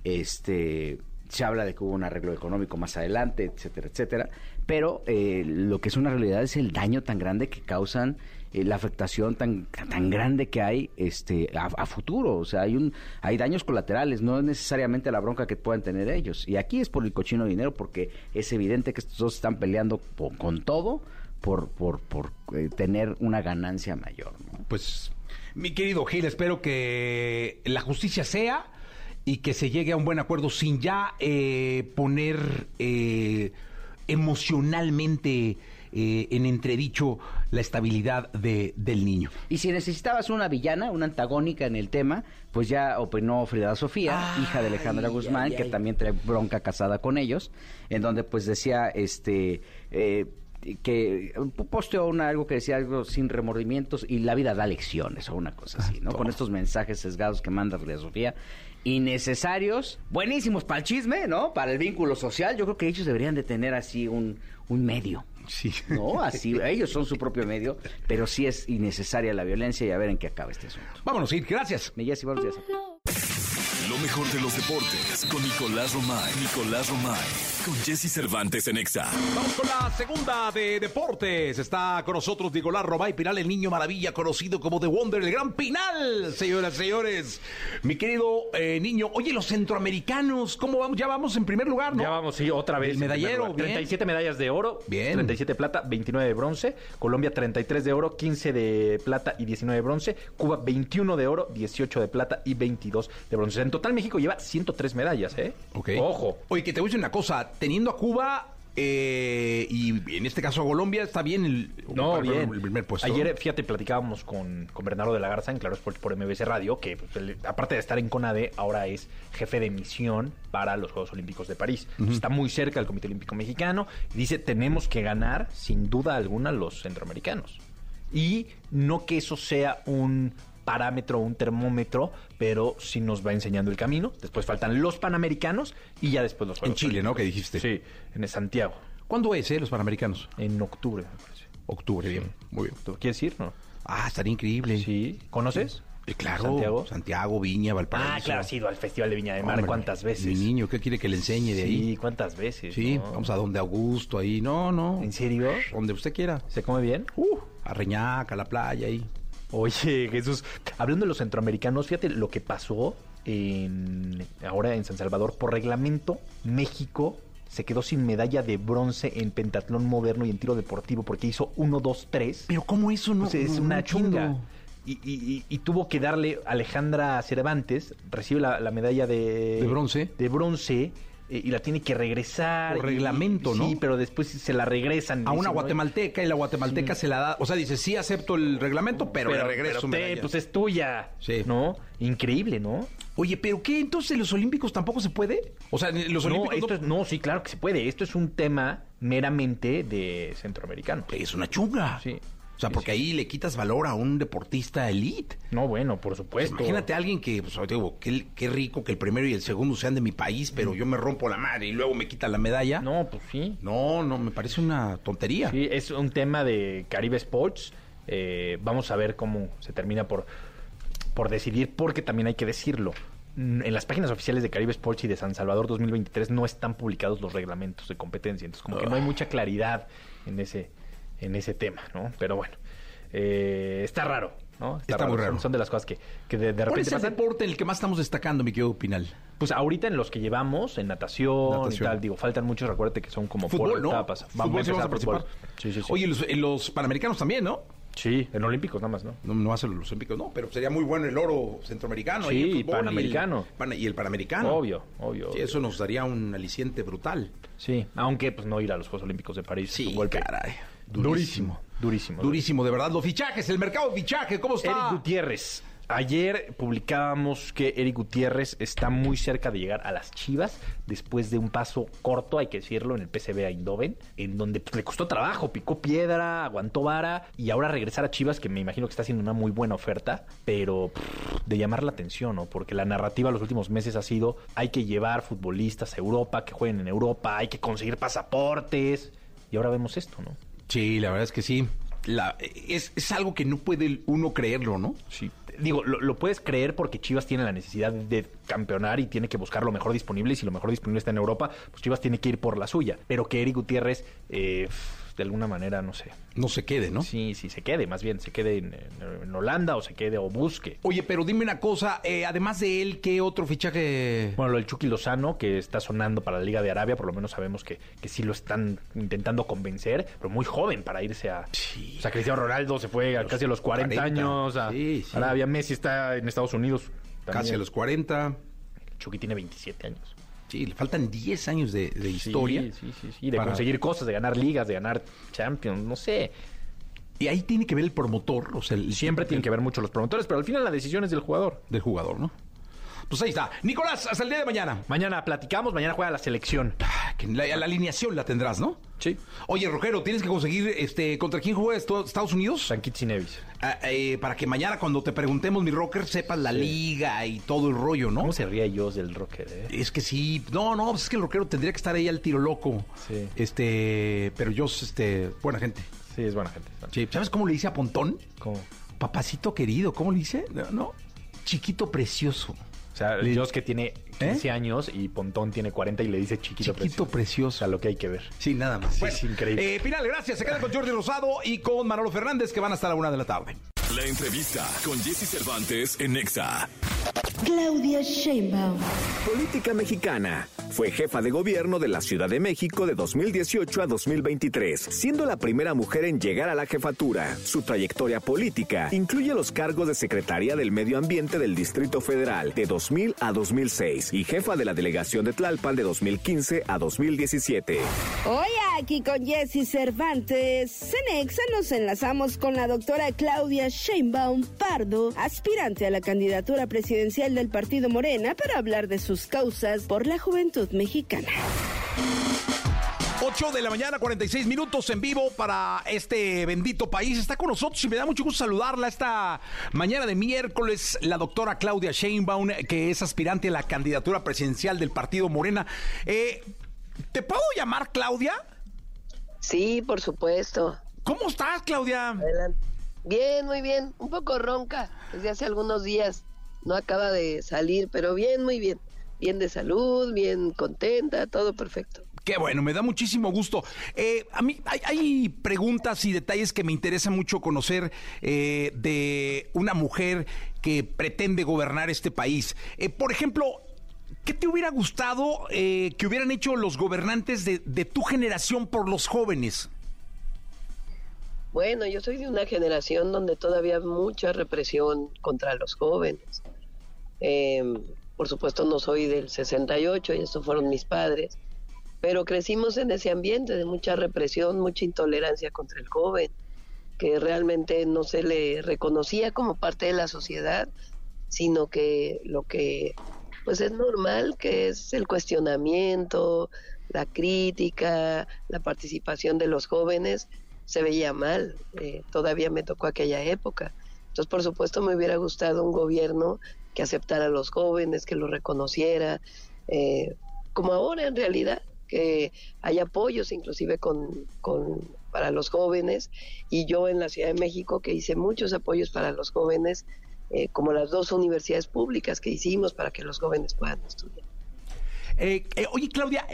Este se habla de que hubo un arreglo económico más adelante, etcétera, etcétera, pero eh, lo que es una realidad es el daño tan grande que causan eh, la afectación tan tan grande que hay este a, futuro, o sea, hay un hay daños colaterales, no es necesariamente la bronca que puedan tener ellos. Y aquí es por el cochino dinero porque es evidente que estos dos están peleando con todo por por por eh, tener una ganancia mayor. Pues, mi querido Gil, espero que la justicia sea y que se llegue a un buen acuerdo sin ya eh, poner eh, emocionalmente eh, en entredicho la estabilidad de, del niño. Y si necesitabas una villana, una antagónica en el tema, pues ya opinó Frida Sofía, hija de Alejandra Guzmán, que también trae bronca casada con ellos, en donde pues decía, este, eh, que posteó una, algo que decía algo sin remordimientos y la vida da lecciones o una cosa así, ¿no? Con estos mensajes sesgados que manda Frida Sofía. Innecesarios, buenísimos para el chisme, ¿no? Para el vínculo social. Yo creo que ellos deberían de tener así un, un medio. Sí. No, así, ellos son su propio medio, pero sí es innecesaria la violencia y a ver en qué acaba este asunto. Vámonos, Gil, gracias. Buenos días. Lo mejor de los deportes con Nicolás Romay. Nicolás Romay. Con Jesse Cervantes en Exa. Vamos con la segunda de deportes. Está con nosotros Nicolás Robay Pinal, el niño maravilla, conocido como The Wonder, el gran Pinal, señoras y señores. Mi querido eh, niño, oye, los centroamericanos, ¿cómo vamos? Ya vamos en primer lugar, ¿no? Ya vamos, sí, otra vez. El medallero, bien. 37 medallas de oro, Bien. 37 de plata, 29 de bronce. Colombia 33 de oro, 15 de plata y 19 de bronce. Cuba 21 de oro, 18 de plata y 22 de bronce. Total México lleva 103 medallas, ¿eh? Ok. Ojo. Oye, que te voy a decir una cosa. Teniendo a Cuba eh, y en este caso a Colombia, está bien el, No, bien. el primer puesto. Ayer, fíjate, platicábamos con, con Bernardo de la Garza en Claro Sports por MBC Radio, que pues, aparte de estar en CONADE, ahora es jefe de misión para los Juegos Olímpicos de París. Está muy cerca del Comité Olímpico Mexicano. y Dice, tenemos que ganar, sin duda alguna, los centroamericanos. Y no que eso sea un parámetro, un termómetro, pero sí nos va enseñando el camino. Después faltan los panamericanos y ya después los En Juegos Chile, ¿no? Que dijiste. Sí, en Santiago, ¿Cuándo es, eh, los Panamericanos? en octubre, me parece. Octubre, bien. Muy bien. ¿Tú quieres ir? No. Ah, estaría increíble. Sí. ¿Conoces? Eh, claro. Santiago. Santiago, Viña, Valparaíso. Ah, claro, has ido al Festival de Viña de Mar. Hombre, ¿Cuántas veces? Mi niño, ¿qué quiere que le enseñe de ahí? Sí, ¿cuántas veces? Sí, no? vamos a donde Augusto, ahí. No, no. ¿En serio? Donde usted quiera. ¿Se come bien? Uh, a Reñaca, a la playa, ahí. Oye, Jesús, hablando de los centroamericanos, fíjate lo que pasó en, ahora en San Salvador. Por reglamento, México se quedó sin medalla de bronce en pentatlón moderno y en tiro deportivo porque hizo 1, 2, 3. Pero ¿cómo eso no? Sea, es no- una no. Y, y- y- y tuvo que darle Alejandra Cervantes, recibe la, la medalla de... ¿De bronce? De bronce, eh, y la tiene que regresar. Por y- reglamento, ¿no? Sí, pero después se la regresan. A una ¿no? guatemalteca y la guatemalteca se la da. O sea, dice, sí acepto el reglamento, pero, le regreso pero te, pues es tuya. Sí. ¿No? Increíble, ¿no? Oye, ¿pero qué? ¿Entonces en los Olímpicos tampoco se puede? O sea, los No, Olímpicos esto es- no, sí, claro que se puede. Esto es un tema meramente de centroamericano. es una chunga. Sí. O sea, porque ahí le quitas valor a un deportista elite. No, bueno, por supuesto. Imagínate a alguien que, pues, digo, qué, qué rico que el primero y el segundo sean de mi país, pero yo me rompo la madre y luego me quitan la medalla. No, No, pues sí. no, me parece una tontería. Sí, es un tema de Caribe Sports. Eh, vamos a ver cómo se termina por, por decidir, porque también hay que decirlo. Mm, En las páginas oficiales de Caribe Sports y de San Salvador 2023 no están publicados los reglamentos de competencia. Entonces, como que no hay mucha claridad en ese, en ese tema, ¿no? Pero bueno, eh, está raro, ¿no? Está muy raro. Son, son de las cosas que, que de, de ¿Cuál es repente el pasan. deporte en el que más estamos destacando, mi querido Pinal? Pues ahorita en los que llevamos, en natación, y tal, digo, faltan muchos, recuérdate que son como Fútbol, por ¿no? etapas. Fútbol, sí vamos a participar. Sí, sí. Oye, los, en los panamericanos también, ¿no? Sí, en Olímpicos nada más, ¿no? No, no hacen los olímpicos, no, pero sería muy bueno el oro centroamericano. Sí, ahí, el y fútbol y el- panamericano. Y el, panamericano. Obvio, obvio. Sí, eso nos daría un aliciente brutal. Sí, aunque pues no ir a los Juegos Olímpicos de París. es Sí, un golpe caray. Durísimo, durísimo. Durísimo, de verdad. Los fichajes, el mercado de fichaje, ¿cómo está? Eric Gutiérrez. Ayer publicábamos que Eric Gutiérrez está muy cerca de llegar a las Chivas después de un paso corto, hay que decirlo, en el PCB Eindhoven, en donde pues, le costó trabajo, picó piedra, aguantó vara y ahora regresar a Chivas, que me imagino que está haciendo una muy buena oferta, pero pff, de llamar la atención, ¿no? Porque la narrativa los últimos meses ha sido hay que llevar futbolistas a Europa, que jueguen en Europa, hay que conseguir pasaportes y ahora vemos esto, ¿no? Sí, la verdad es que sí. La- es, es algo que no puede uno creerlo, ¿no? Sí. Digo, lo, lo puedes creer porque Chivas tiene la necesidad de campeonar y tiene que buscar lo mejor disponible. Y si lo mejor disponible está en Europa, pues Chivas tiene que ir por la suya. Pero que Eric Gutiérrez, eh, de alguna manera, no sé. No se quede, ¿no? Sí, sí, se quede, más bien, se quede en, Holanda o se quede o busque. Oye, pero dime una cosa, eh, además de él, ¿qué otro fichaje? Bueno, lo del Chucky Lozano, que está sonando para la Liga de Arabia, por lo menos sabemos que, que sí lo están intentando convencer, pero muy joven para irse a... Sí. O sea, Cristiano Ronaldo se fue a casi a los 40, 40. años a Sí, sí. Arabia. Messi está en Estados Unidos. Casi también. a los 40. Chucky tiene 27 años. Sí, le faltan 10 años de, de historia. Sí, sí, sí, sí, De para- conseguir cosas, de ganar ligas, de ganar Champions, no sé. Y ahí tiene que ver el promotor, o sea, el Siempre tienen que ver mucho los promotores, pero al final la decisión es del jugador. del jugador, ¿no? Pues ahí está. Nicolás, hasta el día de mañana. Mañana platicamos, mañana juega la selección. Ah, que La, la alineación la tendrás, ¿no? Sí. Oye, Rojero, tienes que conseguir, este, ¿contra quién juega Estados Unidos? San Kitts y Nevis. Ah, eh, para que mañana cuando te preguntemos, mi rocker, sepas la liga y todo el rollo, ¿no? ¿Cómo se ríe yo del rocker, eh? Es que sí, no, no, pues es que el rockero tendría que estar ahí al tiro loco. Sí. Este, pero yo, este, buena gente. Sí, es buena gente. Sí, ¿sabes cómo le dice a Pontón? ¿Cómo? Papacito querido, ¿cómo le dice? No, no. chiquito precioso. O sea, Le- Dios que tiene 15 años y Pontón tiene 40 y le dice chiquito, Chiquito precioso. precioso. O sea, lo que hay que ver. Sí, nada más. Es increíble. Eh, final, gracias. Se queda con Jordi Rosado y con Manolo Fernández, que van hasta la una de la tarde. La entrevista con Jesse Cervantes en Nexa. Claudia Sheinbaum. Política mexicana. Fue jefa de gobierno de la Ciudad de México de 2018 a 2023, siendo la primera mujer en llegar a la jefatura. Su trayectoria política incluye los cargos de secretaria del Medio Ambiente del Distrito Federal de 2000 a 2006 y jefa de la delegación de Tlalpan de 2015 a 2017. Hoy aquí con Jesse Cervantes, Cenexa nos enlazamos con la doctora Claudia Sheinbaum Pardo, aspirante a la candidatura presidencial del partido Morena para hablar de sus causas por la juventud mexicana. 8 de la mañana, 46 minutos en vivo para este bendito país. Está con nosotros y me da mucho gusto saludarla esta mañana de miércoles, la doctora Claudia Sheinbaum, que es aspirante a la candidatura presidencial del partido Morena. Eh, ¿Te puedo llamar Claudia? Sí, por supuesto. ¿Cómo estás, Claudia? Adelante. Bien, muy bien. Un poco ronca desde hace algunos días. No acaba de salir, pero bien, muy bien. Bien de salud, bien contenta, todo perfecto. Qué bueno, me da muchísimo gusto. Eh, a mí hay, hay preguntas y detalles que me interesa mucho conocer eh, de una mujer que pretende gobernar este país. Eh, por ejemplo, ¿qué te hubiera gustado eh, que hubieran hecho los gobernantes de, tu generación por los jóvenes? Bueno, yo soy de una generación donde todavía hay mucha represión contra los jóvenes. Eh, por supuesto no soy del 68 y eso fueron mis padres, pero crecimos en ese ambiente de mucha represión, mucha intolerancia contra el joven, que realmente no se le reconocía como parte de la sociedad, sino que lo que pues es normal, que es el cuestionamiento, la crítica, la participación de los jóvenes, se veía mal. Eh, todavía me tocó aquella época. Entonces, por supuesto, me hubiera gustado un gobierno que aceptara a los jóvenes, que los reconociera, eh, como ahora en realidad, que hay apoyos inclusive con, con, para los jóvenes y yo en la Ciudad de México que hice muchos apoyos para los jóvenes eh, como las dos universidades públicas que hicimos para que los jóvenes puedan estudiar. Eh, eh, oye, Claudia,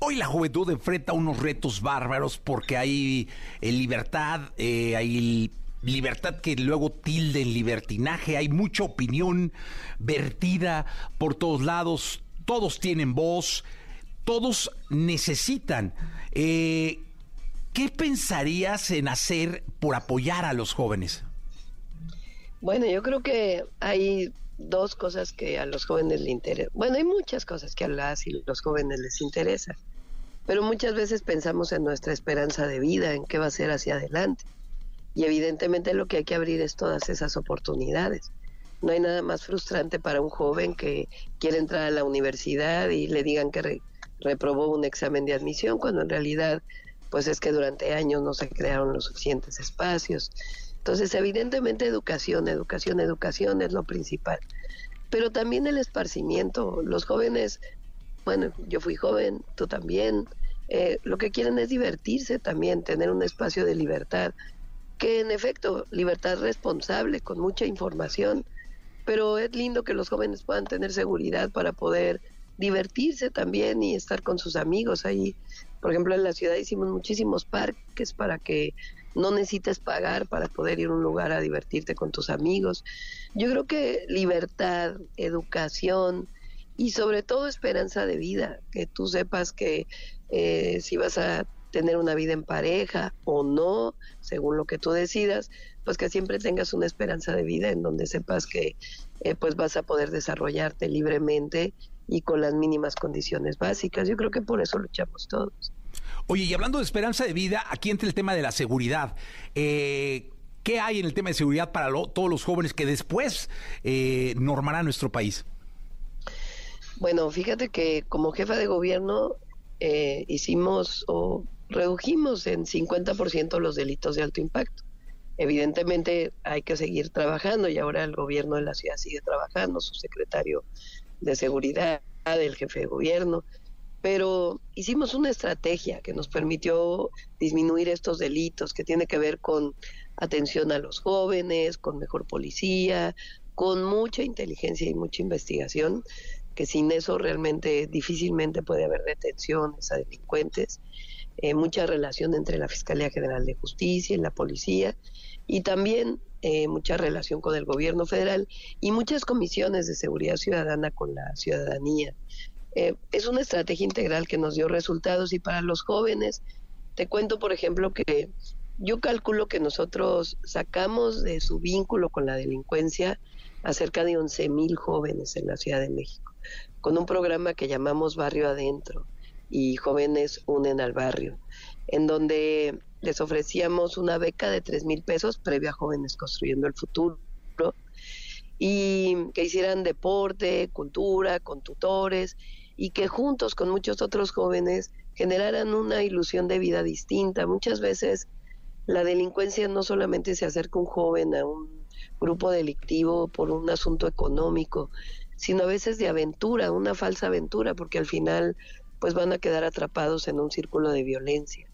hoy la juventud enfrenta unos retos bárbaros porque hay libertad, hay libertad que luego tilde en libertinaje, hay mucha opinión vertida por todos lados, todos tienen voz, todos necesitan. ¿Qué pensarías en hacer por apoyar a los jóvenes? Bueno, yo creo que hay dos cosas que a los jóvenes les interesan. Bueno, hay muchas cosas que a las y los jóvenes les interesan, pero muchas veces pensamos en nuestra esperanza de vida, en qué va a ser hacia adelante. Y evidentemente lo que hay que abrir es todas esas oportunidades. No hay nada más frustrante para un joven que quiere entrar a la universidad y le digan que reprobó un examen de admisión, cuando en realidad pues es que durante años no se crearon los suficientes espacios entonces, evidentemente, educación, educación, educación es lo principal. Pero también el esparcimiento. Los jóvenes, bueno, yo fui joven, tú también, eh, lo que quieren es divertirse también, tener un espacio de libertad, que en efecto, libertad responsable, con mucha información, pero es lindo que los jóvenes puedan tener seguridad para poder divertirse también y estar con sus amigos ahí. Por ejemplo, en la ciudad hicimos muchísimos parques para que no necesites pagar para poder ir a un lugar a divertirte con tus amigos. Yo creo que libertad, educación y sobre todo esperanza de vida, que tú sepas que eh, si vas a tener una vida en pareja o no, según lo que tú decidas, pues que siempre tengas una esperanza de vida en donde sepas que eh, pues vas a poder desarrollarte libremente y con las mínimas condiciones básicas. Yo creo que por eso luchamos todos. Oye, y hablando de esperanza de vida, aquí entra el tema de la seguridad. Eh, ¿Qué hay en el tema de seguridad para todos los jóvenes que después eh, normará nuestro país? Bueno, fíjate que como jefa de gobierno eh, hicimos o redujimos en 50% los delitos de alto impacto. Evidentemente hay que seguir trabajando y ahora el gobierno de la ciudad sigue trabajando, su secretario de seguridad, el jefe de gobierno, pero hicimos una estrategia que nos permitió disminuir estos delitos, que tiene que ver con atención a los jóvenes, con mejor policía, con mucha inteligencia y mucha investigación, que sin eso realmente difícilmente puede haber detenciones a delincuentes, eh, mucha relación entre la Fiscalía General de Justicia y la policía, y también eh, mucha relación con el gobierno federal y muchas comisiones de seguridad ciudadana con la ciudadanía. Eh, es una estrategia integral que nos dio resultados y para los jóvenes, te cuento por ejemplo que yo calculo que nosotros sacamos de su vínculo con la delincuencia a cerca de 11 mil jóvenes en la Ciudad de México, con un programa que llamamos Barrio Adentro y Jóvenes Unen al Barrio, en donde les ofrecíamos una beca de 3 mil pesos previa a Jóvenes Construyendo el Futuro y que hicieran deporte, cultura, con tutores y que juntos con muchos otros jóvenes generaran una ilusión de vida distinta. Muchas veces la delincuencia no solamente se acerca un joven a un grupo delictivo por un asunto económico, sino a veces de aventura, una falsa aventura, porque al final pues van a quedar atrapados en un círculo de violencia.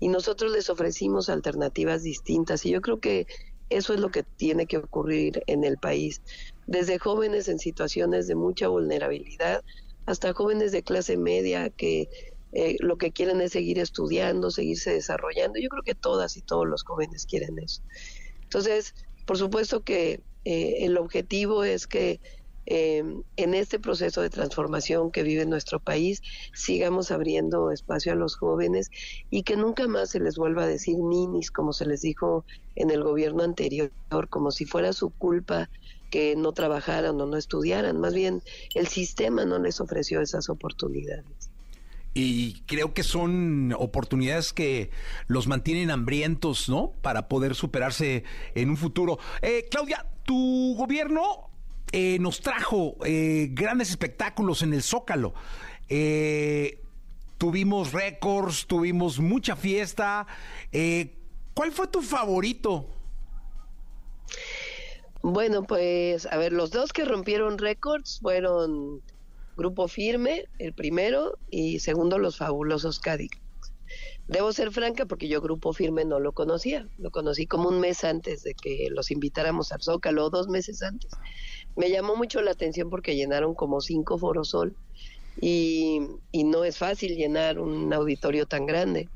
Y nosotros les ofrecimos alternativas distintas y yo creo que eso es lo que tiene que ocurrir en el país, desde jóvenes en situaciones de mucha vulnerabilidad hasta jóvenes de clase media que eh, lo que quieren es seguir estudiando, seguirse desarrollando. Yo creo que todas y todos los jóvenes quieren eso. Entonces, por supuesto que eh, el objetivo es que eh, en este proceso de transformación que vive nuestro país sigamos abriendo espacio a los jóvenes y que nunca más se les vuelva a decir ninis como se les dijo en el gobierno anterior, como si fuera su culpa que no trabajaran o no estudiaran, más bien el sistema no les ofreció esas oportunidades. Y creo que son oportunidades que los mantienen hambrientos, ¿no? Para poder superarse en un futuro. Eh, Claudia, tu gobierno eh, nos trajo eh, grandes espectáculos en el Zócalo. Tuvimos récords, tuvimos mucha fiesta. ¿Cuál fue tu favorito? Bueno, pues, a ver, los dos que rompieron récords fueron Grupo Firme, el primero, y segundo, Los Fabulosos Cádiz. Debo ser franca porque yo Grupo Firme no lo conocía. Lo conocí como un mes antes de que los invitáramos al Zócalo, dos meses antes. Me llamó mucho la atención porque llenaron como cinco Forosol y, y no es fácil llenar un auditorio tan grande.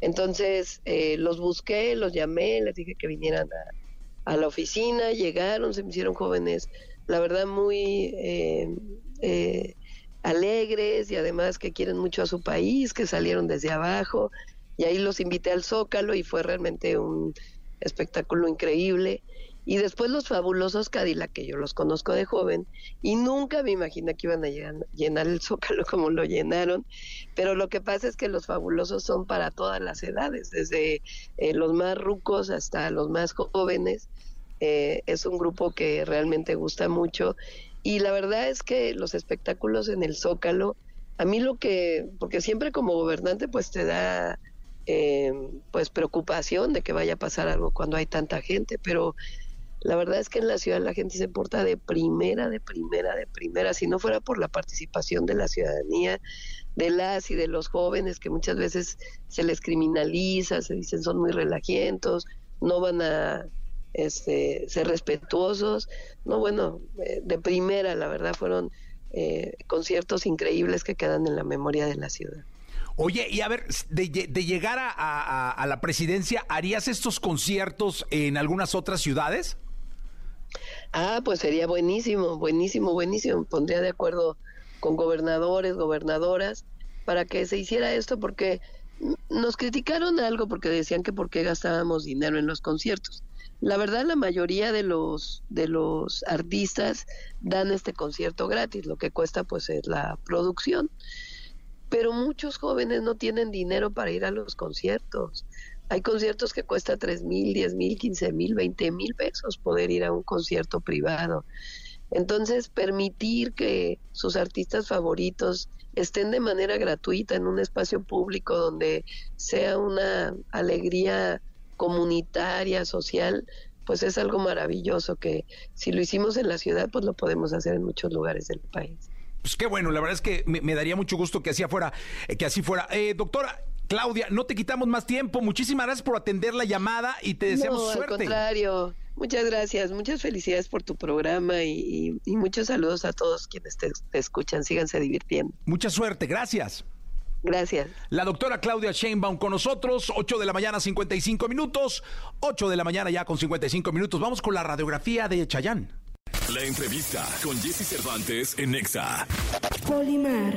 Entonces eh, los busqué, los llamé, les dije que vinieran a, a la oficina, llegaron, se me hicieron jóvenes, la verdad muy eh, eh, alegres y además que quieren mucho a su país, que salieron desde abajo y ahí los invité al Zócalo y fue realmente un espectáculo increíble. Y después los fabulosos Cadillac, que yo los conozco de joven, y nunca me imaginé que iban a llenar el Zócalo como lo llenaron. Pero lo que pasa es que los fabulosos son para todas las edades, desde eh, los más rucos hasta los más jóvenes. Eh, es un grupo que realmente gusta mucho. Y la verdad es que los espectáculos en el Zócalo, a mí lo que, porque siempre como gobernante pues te da eh, pues preocupación de que vaya a pasar algo cuando hay tanta gente, pero la verdad es que en la ciudad la gente se porta de primera, de primera, de primera. Si no fuera por la participación de la ciudadanía, de las y de los jóvenes, que muchas veces se les criminaliza, se dicen son muy relajientos, no van a este, ser respetuosos. No, bueno, eh, de primera, la verdad, fueron eh, conciertos increíbles que quedan en la memoria de la ciudad. Oye, y a ver, de, lle- de llegar a, a- a la presidencia, ¿harías estos conciertos en algunas otras ciudades? Ah, pues sería buenísimo, buenísimo, buenísimo. Pondría de acuerdo con gobernadores, gobernadoras, para que se hiciera esto, porque nos criticaron algo porque decían que por qué gastábamos dinero en los conciertos. La verdad, la mayoría de los de los artistas dan este concierto gratis, lo que cuesta pues es la producción. Pero muchos jóvenes no tienen dinero para ir a los conciertos. Hay conciertos que cuesta tres mil, diez mil, quince mil, veinte mil pesos poder ir a un concierto privado. Entonces, permitir que sus artistas favoritos estén de manera gratuita en un espacio público donde sea una alegría comunitaria, social, pues es algo maravilloso que si lo hicimos en la ciudad, pues lo podemos hacer en muchos lugares del país. Pues qué bueno, la verdad es que me, me daría mucho gusto que así fuera, eh, que así fuera. Eh, doctora Claudia, no te quitamos más tiempo. Muchísimas gracias por atender la llamada y te deseamos no, suerte. Al contrario, muchas gracias, muchas felicidades por tu programa y, y- y muchos saludos a todos quienes te, te escuchan. Síganse divirtiendo. Mucha suerte, gracias. Gracias. La doctora Claudia Sheinbaum con nosotros, 8 de la mañana 55 minutos, 8 de la mañana ya con 55 minutos. Vamos con la radiografía de Chayán. La entrevista con Jesse Cervantes en Nexa. Polimar.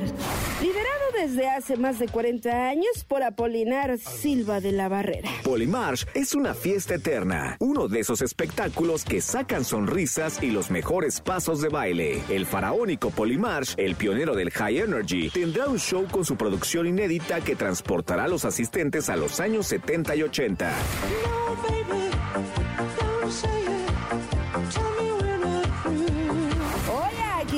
Liderado desde hace más de 40 años por Apolinar Silva de la Barrera. Polymarch es una fiesta eterna, uno de esos espectáculos que sacan sonrisas y los mejores pasos de baile. El faraónico Polymarch, el pionero del High Energy, tendrá un show con su producción inédita que transportará a los asistentes a los años 70 y 80. Hola,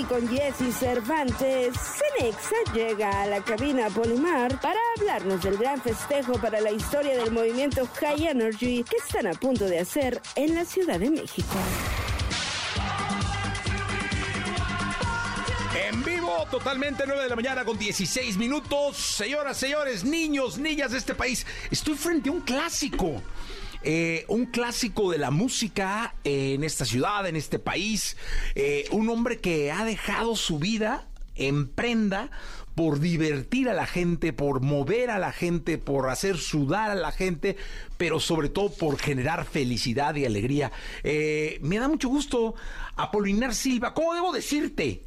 con Jesse Cervantes. Cenexa llega a la cabina Polimar para hablarnos del gran festejo para la historia del movimiento High Energy que están a punto de hacer en la Ciudad de México. En vivo, totalmente 9 de la mañana con 16 minutos. Señoras, señores, niños, niñas de este país, estoy frente a un clásico. Eh, un clásico de la música eh, en esta ciudad, en este país. Eh, un hombre que ha dejado su vida en prenda por divertir a la gente, por mover a la gente, por hacer sudar a la gente, pero sobre todo por generar felicidad y alegría. Eh, me da mucho gusto, Apolinar Silva. ¿Cómo debo decirte?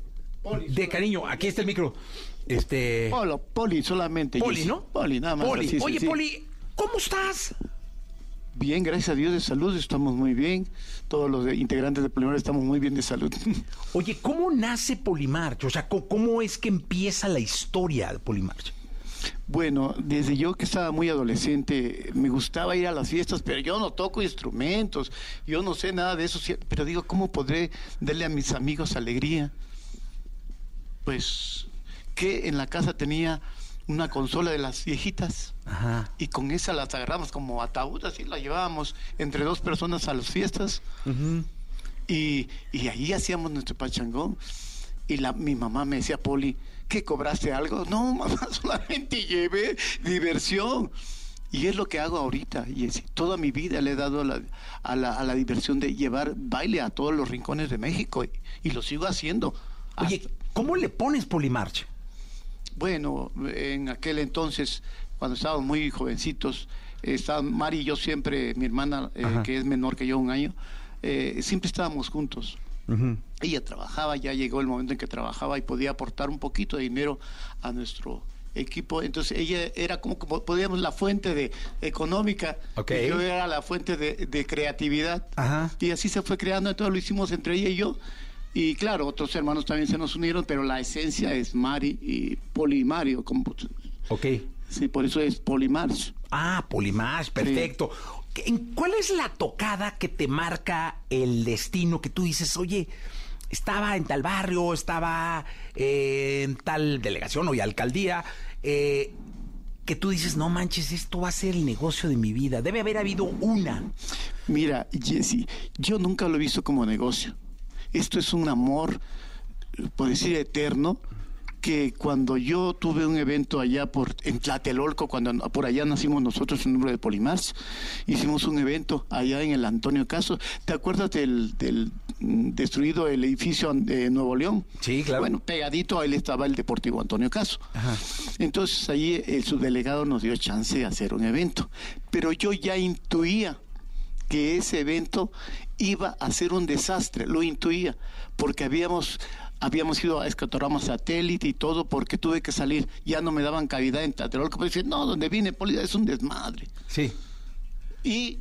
de cariño, aquí está el micro. Este. Polo, Poli solamente. Poli. ¿no? Poli, nada más. Poli. así, Oye, sí. Poli, ¿cómo estás? Bien, gracias a Dios de salud, estamos muy bien. Todos los integrantes de Polimar estamos muy bien de salud. Oye, ¿cómo nace Polimarch? O sea, ¿cómo, es que empieza la historia de Polimarch? Bueno, desde yo que estaba muy adolescente, me gustaba ir a las fiestas, pero yo no toco instrumentos, yo no sé nada de eso, pero digo, ¿cómo podré darle a mis amigos alegría? Pues que en la casa tenía una consola de las viejitas Ajá. y con esa las agarramos como ataúd, así la llevábamos entre dos personas a las fiestas y, y ahí hacíamos nuestro pachangón. Y la, mi mamá me decía, Poli, ¿qué cobraste algo? No, mamá, solamente llevé diversión. Y es lo que hago ahorita. Y es- toda mi vida le he dado a la, a, la, a la diversión de llevar baile a todos los rincones de México. Y, y lo sigo haciendo. Oye, ¿cómo le pones Polimarch? Bueno, en aquel entonces, cuando estábamos muy jovencitos, estaba Mari y yo siempre, mi hermana, eh, que es menor que yo un año, eh, siempre estábamos juntos. Ella trabajaba, ya llegó el momento en que trabajaba y podía aportar un poquito de dinero a nuestro equipo. Entonces ella era como, como podíamos la fuente de económica Ok. y yo era la fuente de, de creatividad. Ajá. Y así se fue creando, entonces lo hicimos entre ella y yo. Y claro, otros hermanos también se nos unieron, pero la esencia es Mari y Poli y Mario. Como, Ok. sí, por eso es Polimarch. Ah, Polimarch, perfecto. ¿En ¿Cuál es la tocada que te marca el destino que tú dices, oye, estaba en tal barrio, estaba eh, en tal delegación o y alcaldía, eh, que tú dices, no manches, esto va a ser el negocio de mi vida? Debe haber habido una. Mira, Jesse, yo nunca lo he visto como negocio. Esto es un amor, eh, por decir eterno, que cuando yo tuve un evento allá por en Tlatelolco, cuando por allá nacimos nosotros en nombre de Polimars, hicimos un evento allá en el Antonio Caso. ¿Te acuerdas del, del, destruido el edificio de Nuevo León? Sí, claro. Bueno, pegadito a él estaba el Deportivo Antonio Caso. Entonces ahí el subdelegado nos dio chance de hacer un evento, pero yo ya intuía que ese evento iba a ser un desastre, lo intuía, porque habíamos habíamos ido a escatorama satélite y todo porque tuve que salir, ya no me daban cavidad en Tlatelolco, pero decían, no, donde vine Poli es un desmadre. Sí. Y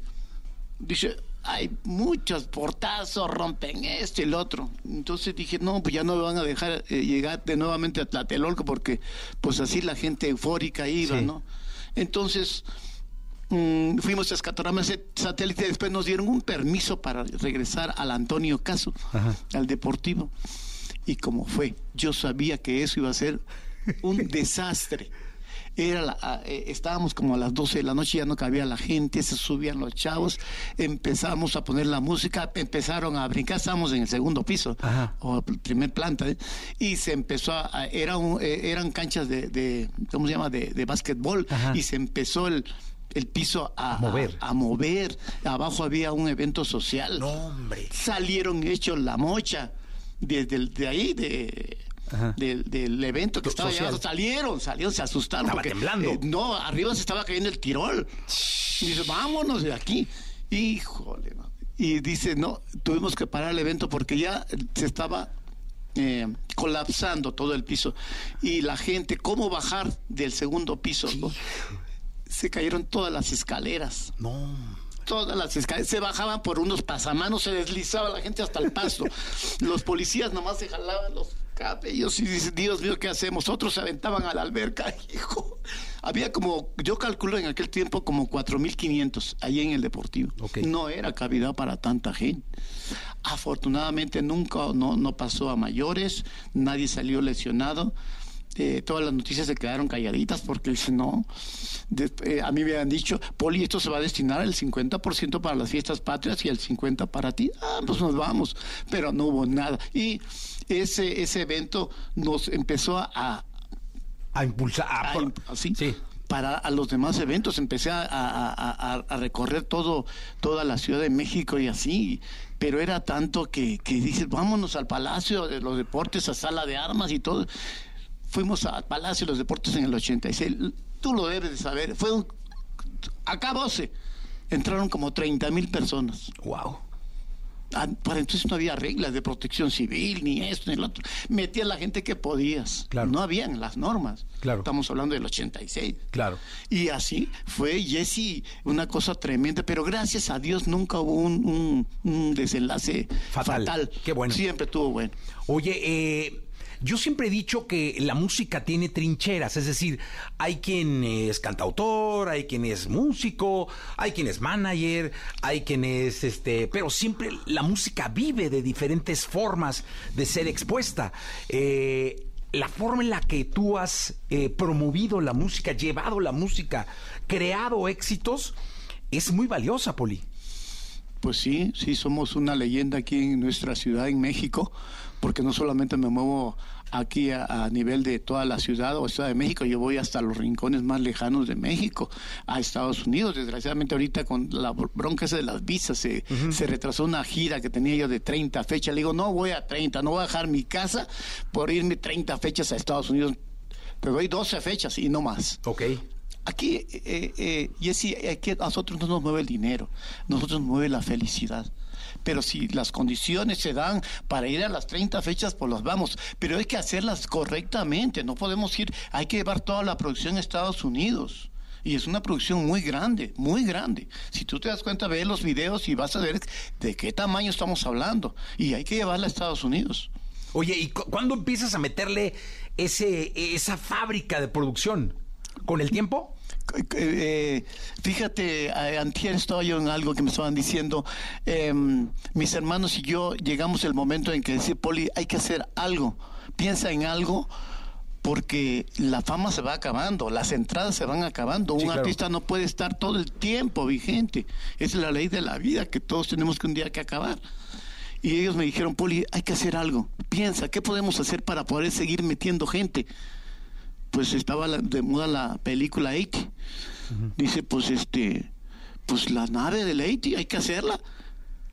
dice, hay muchos portazos, rompen esto y el otro. Entonces dije, no, pues ya no me van a dejar eh, llegar de nuevamente a Tlatelolco porque pues así la gente eufórica iba, Sí. ¿no? Entonces mm, fuimos a Escatorama Sat- Satélite, después nos dieron un permiso para regresar al Antonio Caso, al Deportivo. Y como fue, yo sabía que eso iba a ser un desastre. Era la- a- eh, estábamos como a las 12 de la noche, ya no cabía la gente, se subían los chavos, empezamos a poner la música, empezaron a brincar, estábamos en el segundo piso, o primer planta, ¿eh? y se empezó a, era un- eh, eran canchas de, de, ¿cómo se llama?, de, de básquetbol, y se empezó el, el piso a, mover. a- a mover. Abajo había un evento social. No, hombre. Salieron hechos la mocha desde el- de ahí, de, del, del evento que estaba Social. Salieron, salieron, se asustaron. Estaba porque, temblando. eh, no, arriba se estaba cayendo el tirol. Y dice, vámonos de aquí. Híjole. no. Y dice, no, tuvimos que parar el evento porque ya se estaba eh, colapsando todo el piso. Y la gente, ¿cómo bajar del segundo piso? no? Se cayeron todas las escaleras. No. Todas las escaleras se bajaban por unos pasamanos, se deslizaba la gente hasta el pasto. los policías nomás se jalaban los cabellos y dicen, Dios mío, ¿qué hacemos? Otros se aventaban a la alberca, hijo. Había como, yo calculo en aquel tiempo como 4.500 allí en el Deportivo. No era cavidad para tanta gente. Afortunadamente nunca, no, no pasó a mayores, nadie salió lesionado. Eh, todas las noticias se quedaron calladitas porque dicen, no, de- eh, a mí me han dicho, Poli, esto se va a destinar el 50% para las fiestas patrias y el 50% para ti. Ah, pues nos vamos, pero no hubo nada. Y ese, ese evento nos empezó a... A impulsar. A, a así, Para a los demás eventos empecé a- a- a- a recorrer todo, toda la Ciudad de México y así, pero era tanto que, que dices, vámonos al Palacio de los Deportes, a Sala de Armas y todo. Fuimos al Palacio de los Deportes en el 86. Tú lo debes de saber. Fue un. Acabóse. Entraron como 30 mil personas. Wow. Ah, Para entonces no había reglas de protección civil, ni esto, ni lo otro. Metías la gente que podías. Claro. No habían las normas. Claro. Estamos hablando del 86. Claro. Y así fue Jesse una cosa tremenda, pero gracias a Dios nunca hubo un, un- un desenlace Fatal. fatal. Qué bueno. Siempre estuvo bueno. Oye, eh, yo siempre he dicho que la música tiene trincheras, es decir, hay quien es cantautor, hay quien es músico, hay quien es manager, hay quien es este, pero siempre la música vive de diferentes formas de ser expuesta. Eh, la forma en la que tú has eh, promovido la música, llevado la música, creado éxitos, es muy valiosa, Poli. Pues sí, sí, somos una leyenda aquí en nuestra ciudad, en México, porque no solamente me muevo aquí a, a nivel de toda la ciudad o Ciudad de México, yo voy hasta los rincones más lejanos de México, a Estados Unidos. Desgraciadamente ahorita con la br- bronca esa de las visas se, se retrasó una gira que tenía yo de 30 fechas. Le digo, no voy a 30, no voy a dejar mi casa por irme 30 fechas a Estados Unidos. Pero voy 12 fechas y no más. Ok. Aquí, eh, eh, Jessy, aquí a nosotros no nos mueve el dinero, nosotros nos mueve la felicidad. Pero si las condiciones se dan para ir a las 30 fechas, pues las vamos. Pero hay que hacerlas correctamente, no podemos ir, hay que llevar toda la producción a Estados Unidos. Y es una producción muy grande, muy grande. Si tú te das cuenta, ve los videos y vas a ver de qué tamaño estamos hablando. Y hay que llevarla a Estados Unidos. Oye, ¿y cu- cuándo empiezas a meterle ese, esa fábrica de producción? ¿Con el tiempo? Eh, fíjate, eh, antier estaba yo en algo que me estaban diciendo, em, mis hermanos y yo llegamos el momento en que decir, Poli, hay que hacer algo, piensa en algo, porque la fama se va acabando, las entradas se van acabando, un claro. artista no puede estar todo el tiempo vigente, es la ley de la vida que todos tenemos que un día que acabar. Y ellos me dijeron, Poli, hay que hacer algo, piensa, ¿qué podemos hacer para poder seguir metiendo gente? Pues estaba de moda la película 80. Dice, pues este, pues la nave del 80, hay que hacerla.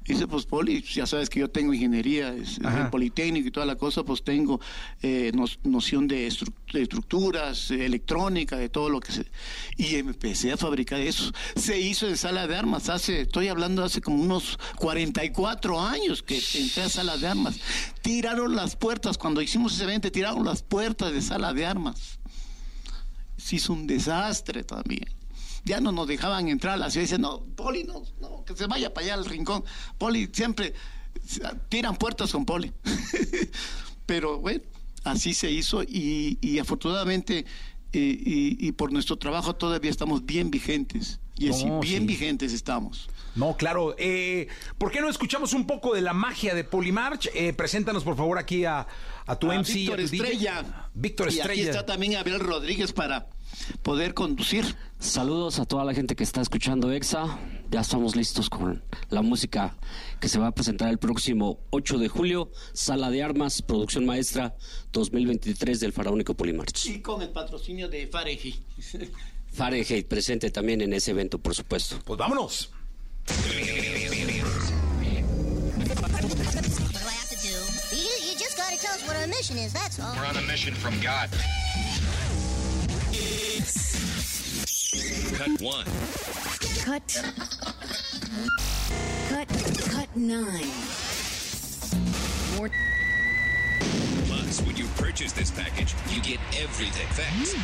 Dice, pues Poli, ya sabes que yo tengo ingeniería, es, en Politécnico y toda la cosa, pues tengo eh, noción de, estru- de estructuras, eh, electrónica, de todo lo que se... Y empecé a fabricar eso. Se hizo en sala de armas hace, estoy hablando hace como unos 44 años que entré a sala de armas. Tiraron las puertas, cuando hicimos ese evento, tiraron las puertas de sala de armas se hizo un desastre también. Ya no nos dejaban entrar a la ciudad. Dicen, no, Poli, no, no, que se vaya para allá al rincón. Poli, siempre se- tiran puertas con Poli. Pero bueno, así se hizo y, y afortunadamente eh, y, y por nuestro trabajo todavía estamos bien vigentes. Y así, No, bien sí. vigentes estamos. No, claro. Eh, ¿Por qué no escuchamos un poco de la magia de Polimarch? Eh, preséntanos, por favor, aquí a, a tu A MC. Víctor a tu DJ. Estrella. Víctor Y aquí Estrella. está también Abel Rodríguez para poder conducir. Saludos a toda la gente que está escuchando EXA. Ya estamos listos con la música que se va a presentar el próximo 8 de julio. Sala de Armas, producción maestra 2023 del Faraónico Polimarch. Y con el patrocinio de Fahrenheit. Fahrenheit presente también en ese evento, por supuesto. Pues vámonos. What do I have to do? You, you just gotta tell us what our mission is, that's all. We're on a mission from God. Cut one. Cut. Cut. Cut nine. More. Plus, when you purchase this package, you get everything.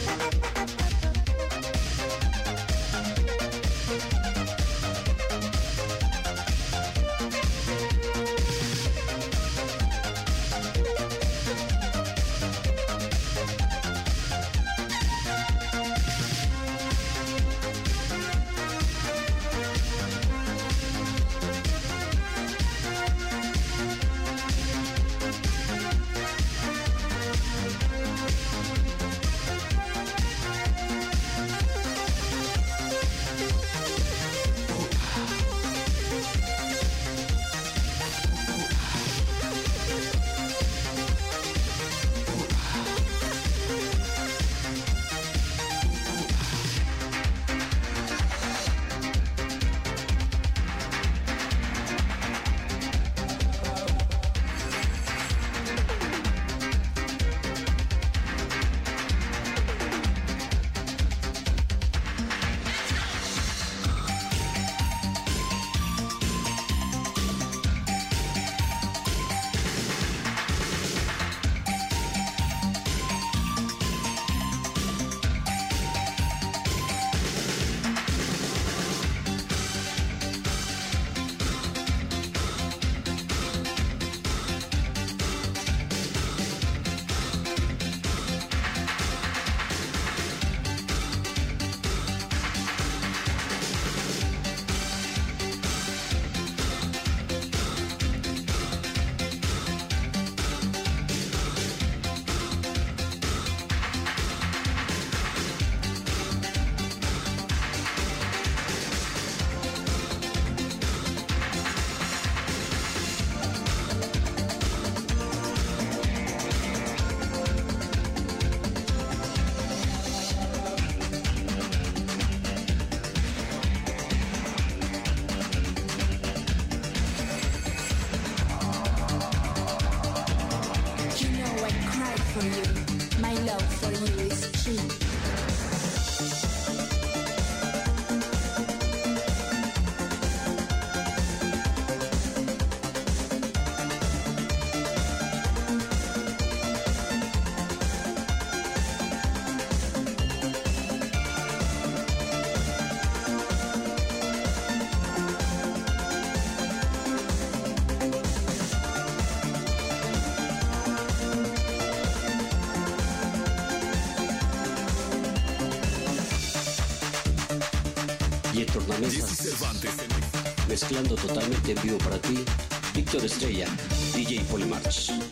Mezclando totalmente en vivo para ti, Víctor Estrella, DJ Polymarch.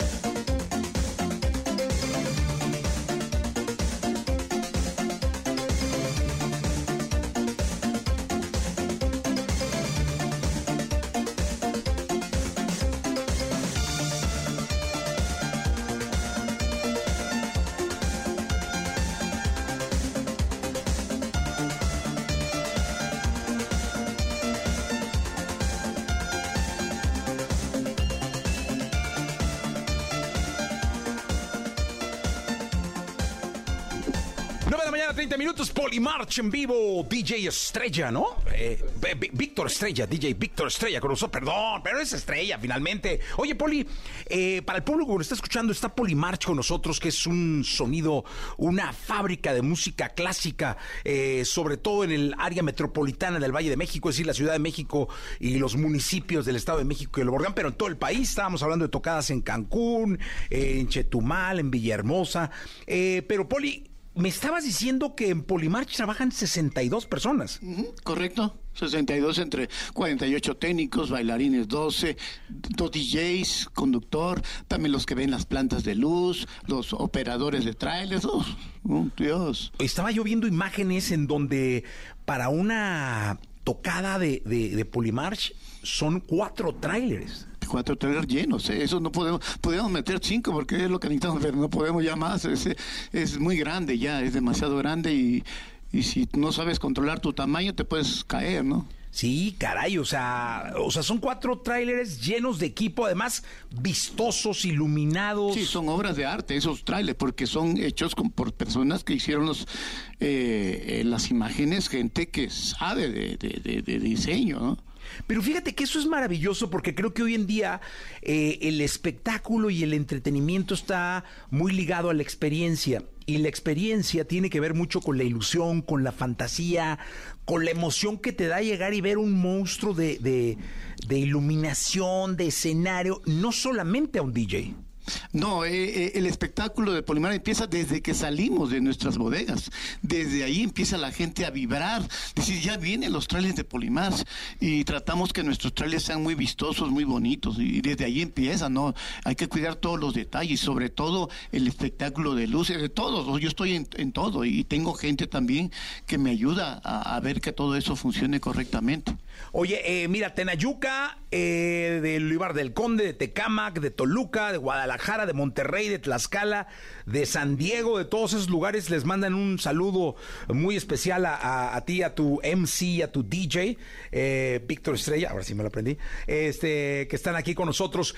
En vivo, DJ Estrella, ¿no? Eh, Víctor Estrella, DJ Víctor Estrella con nosotros, perdón, pero es Estrella finalmente. Oye, Poli, eh, para el público que nos está escuchando, está Polimarch con nosotros, que es un sonido, una fábrica de música clásica, eh, sobre todo en el área metropolitana del Valle de México, es decir, la Ciudad de México y los municipios del Estado de México y el Borgán, pero en todo el país. Estábamos hablando de tocadas en Cancún, en Chetumal, en Villahermosa. Pero, Poli, me estabas diciendo que en Polimarch trabajan 62 personas. Correcto. 62 entre 48 técnicos, bailarines 12, dos DJs, conductor, también los que ven las plantas de luz, los operadores de trailers. Oh, oh, Dios. Estaba yo viendo imágenes en donde para una tocada de, de, de Polimarch son cuatro trailers. Cuatro trailers llenos, ¿eh? eso no podemos, podemos meter cinco porque es lo que necesitamos, pero no podemos ya más, es, es muy grande ya, es demasiado grande y, y si no sabes controlar tu tamaño te puedes caer, ¿no? Sí, caray, o sea, o sea, son cuatro tráileres llenos de equipo, además vistosos, iluminados. Sí, son obras de arte esos trailers, porque son hechos con- por personas que hicieron los, eh, eh, las imágenes, gente que sabe de, de- de- de diseño, ¿no? Pero fíjate que eso es maravilloso porque creo que hoy en día eh, el espectáculo y el entretenimiento está muy ligado a la experiencia. Y la experiencia tiene que ver mucho con la ilusión, con la fantasía, con la emoción que te da llegar y ver un monstruo de, de, de iluminación, de escenario, no solamente a un DJ. No, eh, eh, el espectáculo de Polimar empieza desde que salimos de nuestras bodegas. Desde ahí empieza la gente a vibrar. Decir, ya vienen los trailers de Polimar y tratamos que nuestros trailers sean muy vistosos, muy bonitos. Y desde ahí empieza, ¿no? Hay que cuidar todos los detalles, sobre todo el espectáculo de luces, de todos. Yo estoy en, todo y tengo gente también que me ayuda a ver que todo eso funcione correctamente. Oye, eh, mira, Tenayuca, eh, de Luibar del Conde, de Tecámac, de Toluca, de Guadalajara, de Monterrey, de Tlaxcala, de San Diego, de todos esos lugares les mandan un saludo muy especial a, a- a ti, a tu MC, a tu DJ, eh, Víctor Estrella, ahora sí me lo aprendí, este, que están aquí con nosotros.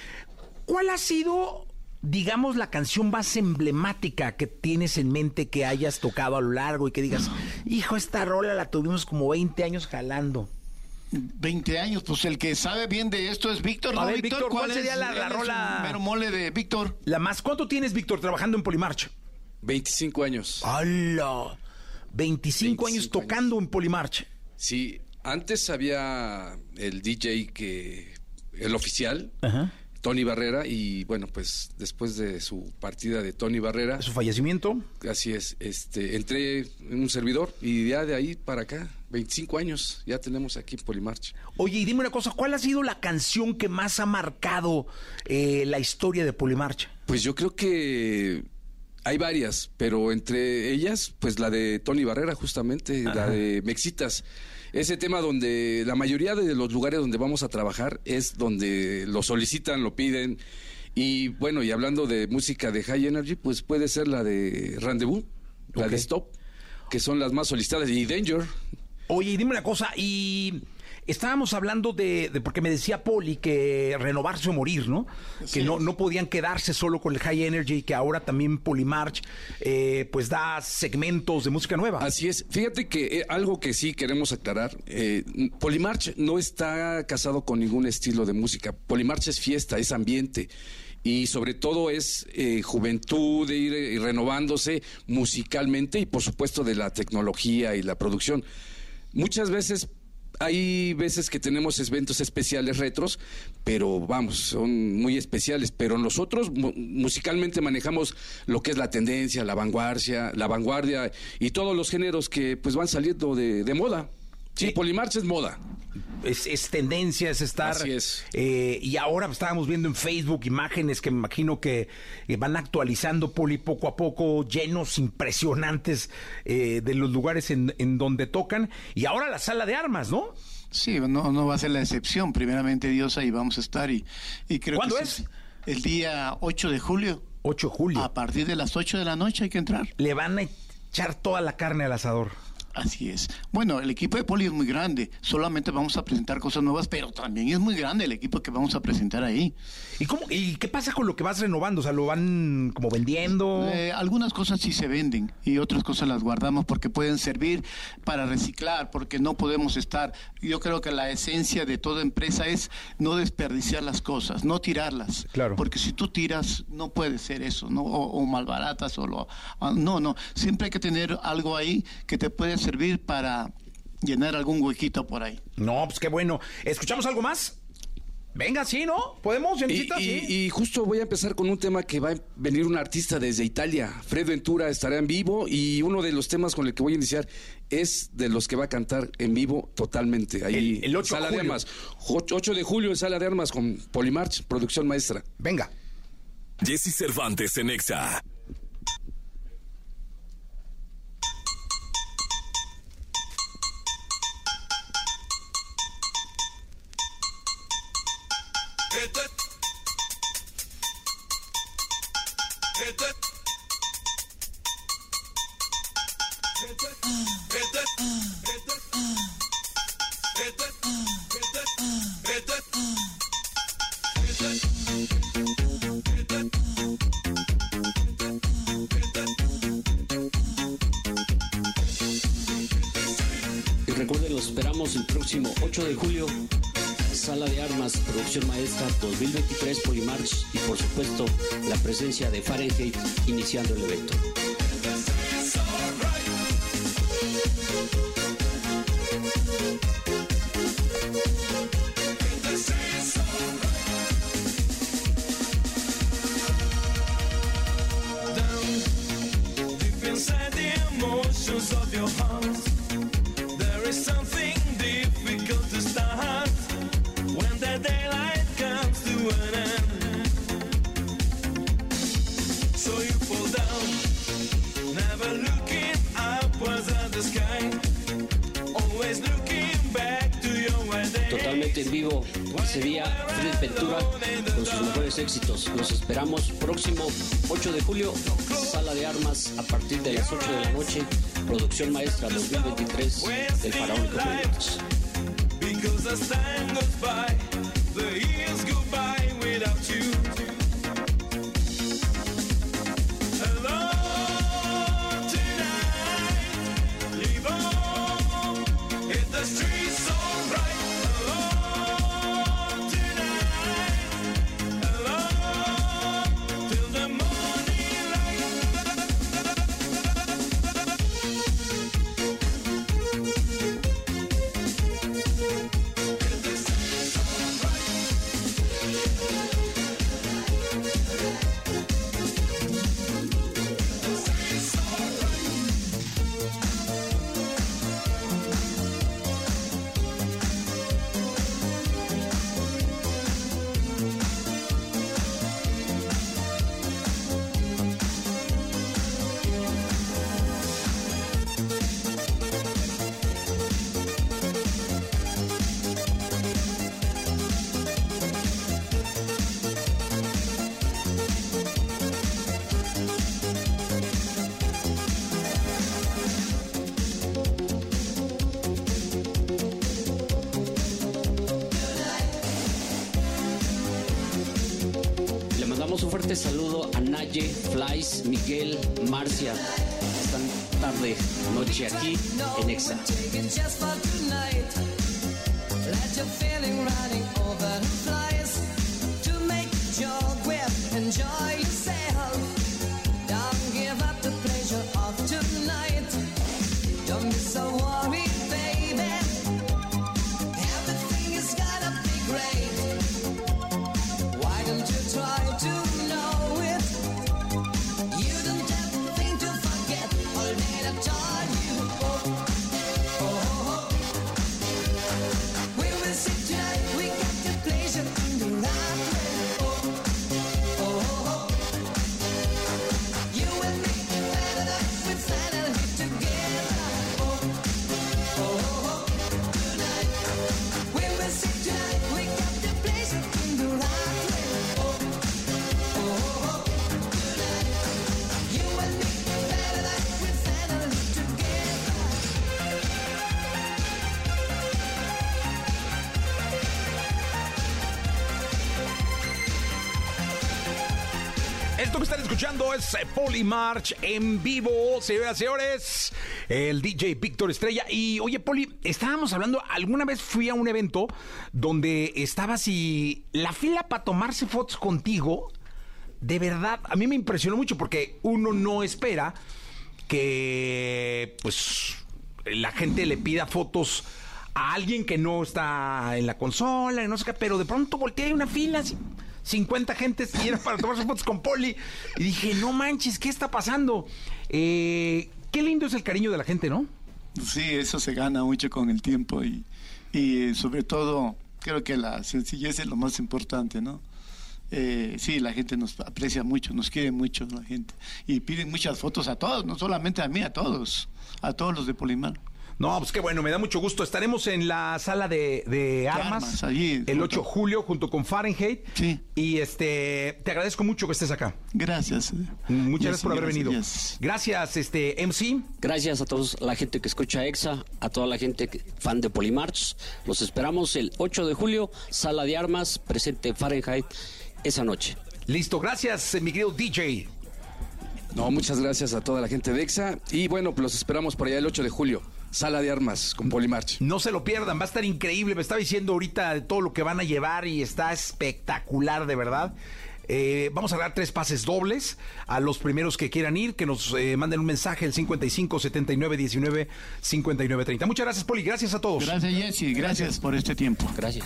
¿Cuál ha sido, digamos, la canción más emblemática que tienes en mente que hayas tocado a lo largo y que digas, hijo, esta rola la tuvimos como 20 años jalando? 20 años, pues el que sabe bien de esto es Víctor. A ¿no, ver, Víctor, ¿cuál es- sería la- la es un rola? mero mole de Víctor. La más, ¿cuánto tienes, Víctor, trabajando en Polimarch? 25 años. ¡Hala! 25, años tocando en Polimarch. Sí, antes había el DJ que el oficial, Tony Barrera, y bueno, pues después de su partida de Tony Barrera, su fallecimiento, así es, este, entré en un servidor y ya de ahí para acá, 25 años, ya tenemos aquí en Polimarch. Oye, y dime una cosa, ¿cuál ha sido la canción que más ha marcado eh, la historia de Polimarch? Pues yo creo que hay varias, pero entre ellas, pues la de Tony Barrera, justamente, la de Mexitas. Ese tema donde la mayoría de los lugares donde vamos a trabajar es donde lo solicitan, lo piden. Y bueno, y hablando de música de High Energy, pues puede ser la de Rendezvous, la de Stop, que son las más solicitadas, y Danger. Oye, y dime una cosa, y estábamos hablando de, de- porque me decía Poli que renovarse o morir, ¿no? que no, no podían quedarse solo con el High Energy y que ahora también Polimarch eh, pues da segmentos de música nueva. Así es. Fíjate que eh, algo que sí queremos aclarar, eh, Polimarch no está casado con ningún estilo de música. Polimarch es fiesta, es ambiente. Y sobre todo es eh, juventud, de ir eh, renovándose musicalmente y por supuesto de la tecnología y la producción. Muchas veces hay veces que tenemos eventos especiales retros, pero vamos, son muy especiales. Pero nosotros mu- musicalmente manejamos lo que es la tendencia, la vanguardia, la vanguardia y todos los géneros que pues van saliendo de, de moda. Sí, Polimarch es moda. Es, es tendencia, es estar. Así es. eh, y ahora estábamos viendo en Facebook imágenes que me imagino que van actualizando Poli poco a poco, llenos impresionantes eh, de los lugares en, en donde tocan. Y ahora la sala de armas, ¿no? Sí, no, no va a ser la excepción. Primeramente Dios, ahí vamos a estar. y, y creo ¿Cuándo que es? sí, El día 8 de julio. 8 de julio. A partir de las 8 de la noche hay que entrar. Le van a echar toda la carne al asador. Así es. Bueno, el equipo de Poli es muy grande. Solamente vamos a presentar cosas nuevas, pero también es muy grande el equipo que vamos a presentar ahí. ¿Y, cómo, ¿Y qué pasa con lo que vas renovando? O sea, ¿lo van como vendiendo? Eh, algunas cosas sí se venden y otras cosas las guardamos porque pueden servir para reciclar, porque no podemos estar. Yo creo que la esencia de toda empresa es no desperdiciar las cosas, no tirarlas. Claro. Porque si tú tiras, no puede ser eso, ¿no? O, o malbaratas o lo. ah, No, no. Siempre hay que tener algo ahí que te puede servir para llenar algún huequito por ahí. No, pues qué bueno. ¿Escuchamos algo más? Venga, sí, ¿no? ¿Podemos, Y, Sí. y justo voy a empezar con un tema que va a venir un artista desde Italia. Fred Ventura estará en vivo y uno de los temas con el que voy a iniciar es de los que va a cantar en vivo totalmente. Ahí, El- el 8 de Sala de julio. Armas. 8 de julio en Sala de Armas con Polimarch, producción maestra. Venga. Jesse Cervantes en Exa. Hit it. Producción Maestra 2023 Polimarch y por supuesto la presencia de Fahrenheit iniciando el evento. Día Fred Ventura con sus mejores éxitos. Los esperamos próximo 8 de julio, Sala de Armas a partir de las 8 de la noche, Producción Maestra 2023 del Faraónico Proyectos. Cause escuchando es Polymarch en vivo, señoras y señores. El DJ Víctor Estrella. Y oye, Poli, estábamos hablando, alguna vez fui a un evento donde estabas y la fila para tomarse fotos contigo, de verdad, a mí me impresionó mucho porque uno no espera que, pues, la gente le pida fotos a alguien que no está en la consola, y no sé qué, pero de pronto volteé hay una fila así, 50 gentes y era para tomarse fotos con Poli. Y dije, no manches, ¿qué está pasando? Eh, qué lindo es el cariño de la gente, ¿no? Sí, eso se gana mucho con el tiempo y, eh, sobre todo creo que la sencillez es lo más importante, ¿no? Eh, sí, la gente nos aprecia mucho, nos quiere mucho la gente y piden muchas fotos a todos, no solamente a mí, a todos, a todos los de Polimar. No, pues qué bueno, me da mucho gusto. Estaremos en la sala de, de armas, armas, allí, el junto- 8 de julio junto con Fahrenheit. Sí. Y este, te agradezco mucho que estés acá. Gracias. Muchas gracias por haber gracias, venido. yes. Gracias, este MC. Gracias a todos la gente que escucha EXA, a toda la gente que- fan de Polimarch. Los esperamos el 8 de julio, Sala de Armas, presente Fahrenheit esa noche. Listo, gracias, eh, mi querido DJ. No, muchas gracias a toda la gente de EXA. Y bueno, pues los esperamos por allá el 8 de julio. Sala de armas con Polimarch. No se lo pierdan, va a estar increíble. Me estaba diciendo ahorita de todo lo que van a llevar y está espectacular, de verdad. Eh, vamos a dar tres pases dobles a los primeros que quieran ir, que nos eh, manden un mensaje al 55 79 19 59 30. Muchas gracias, Poli. Gracias a todos. Gracias, Jesse. Gracias por este tiempo. Gracias.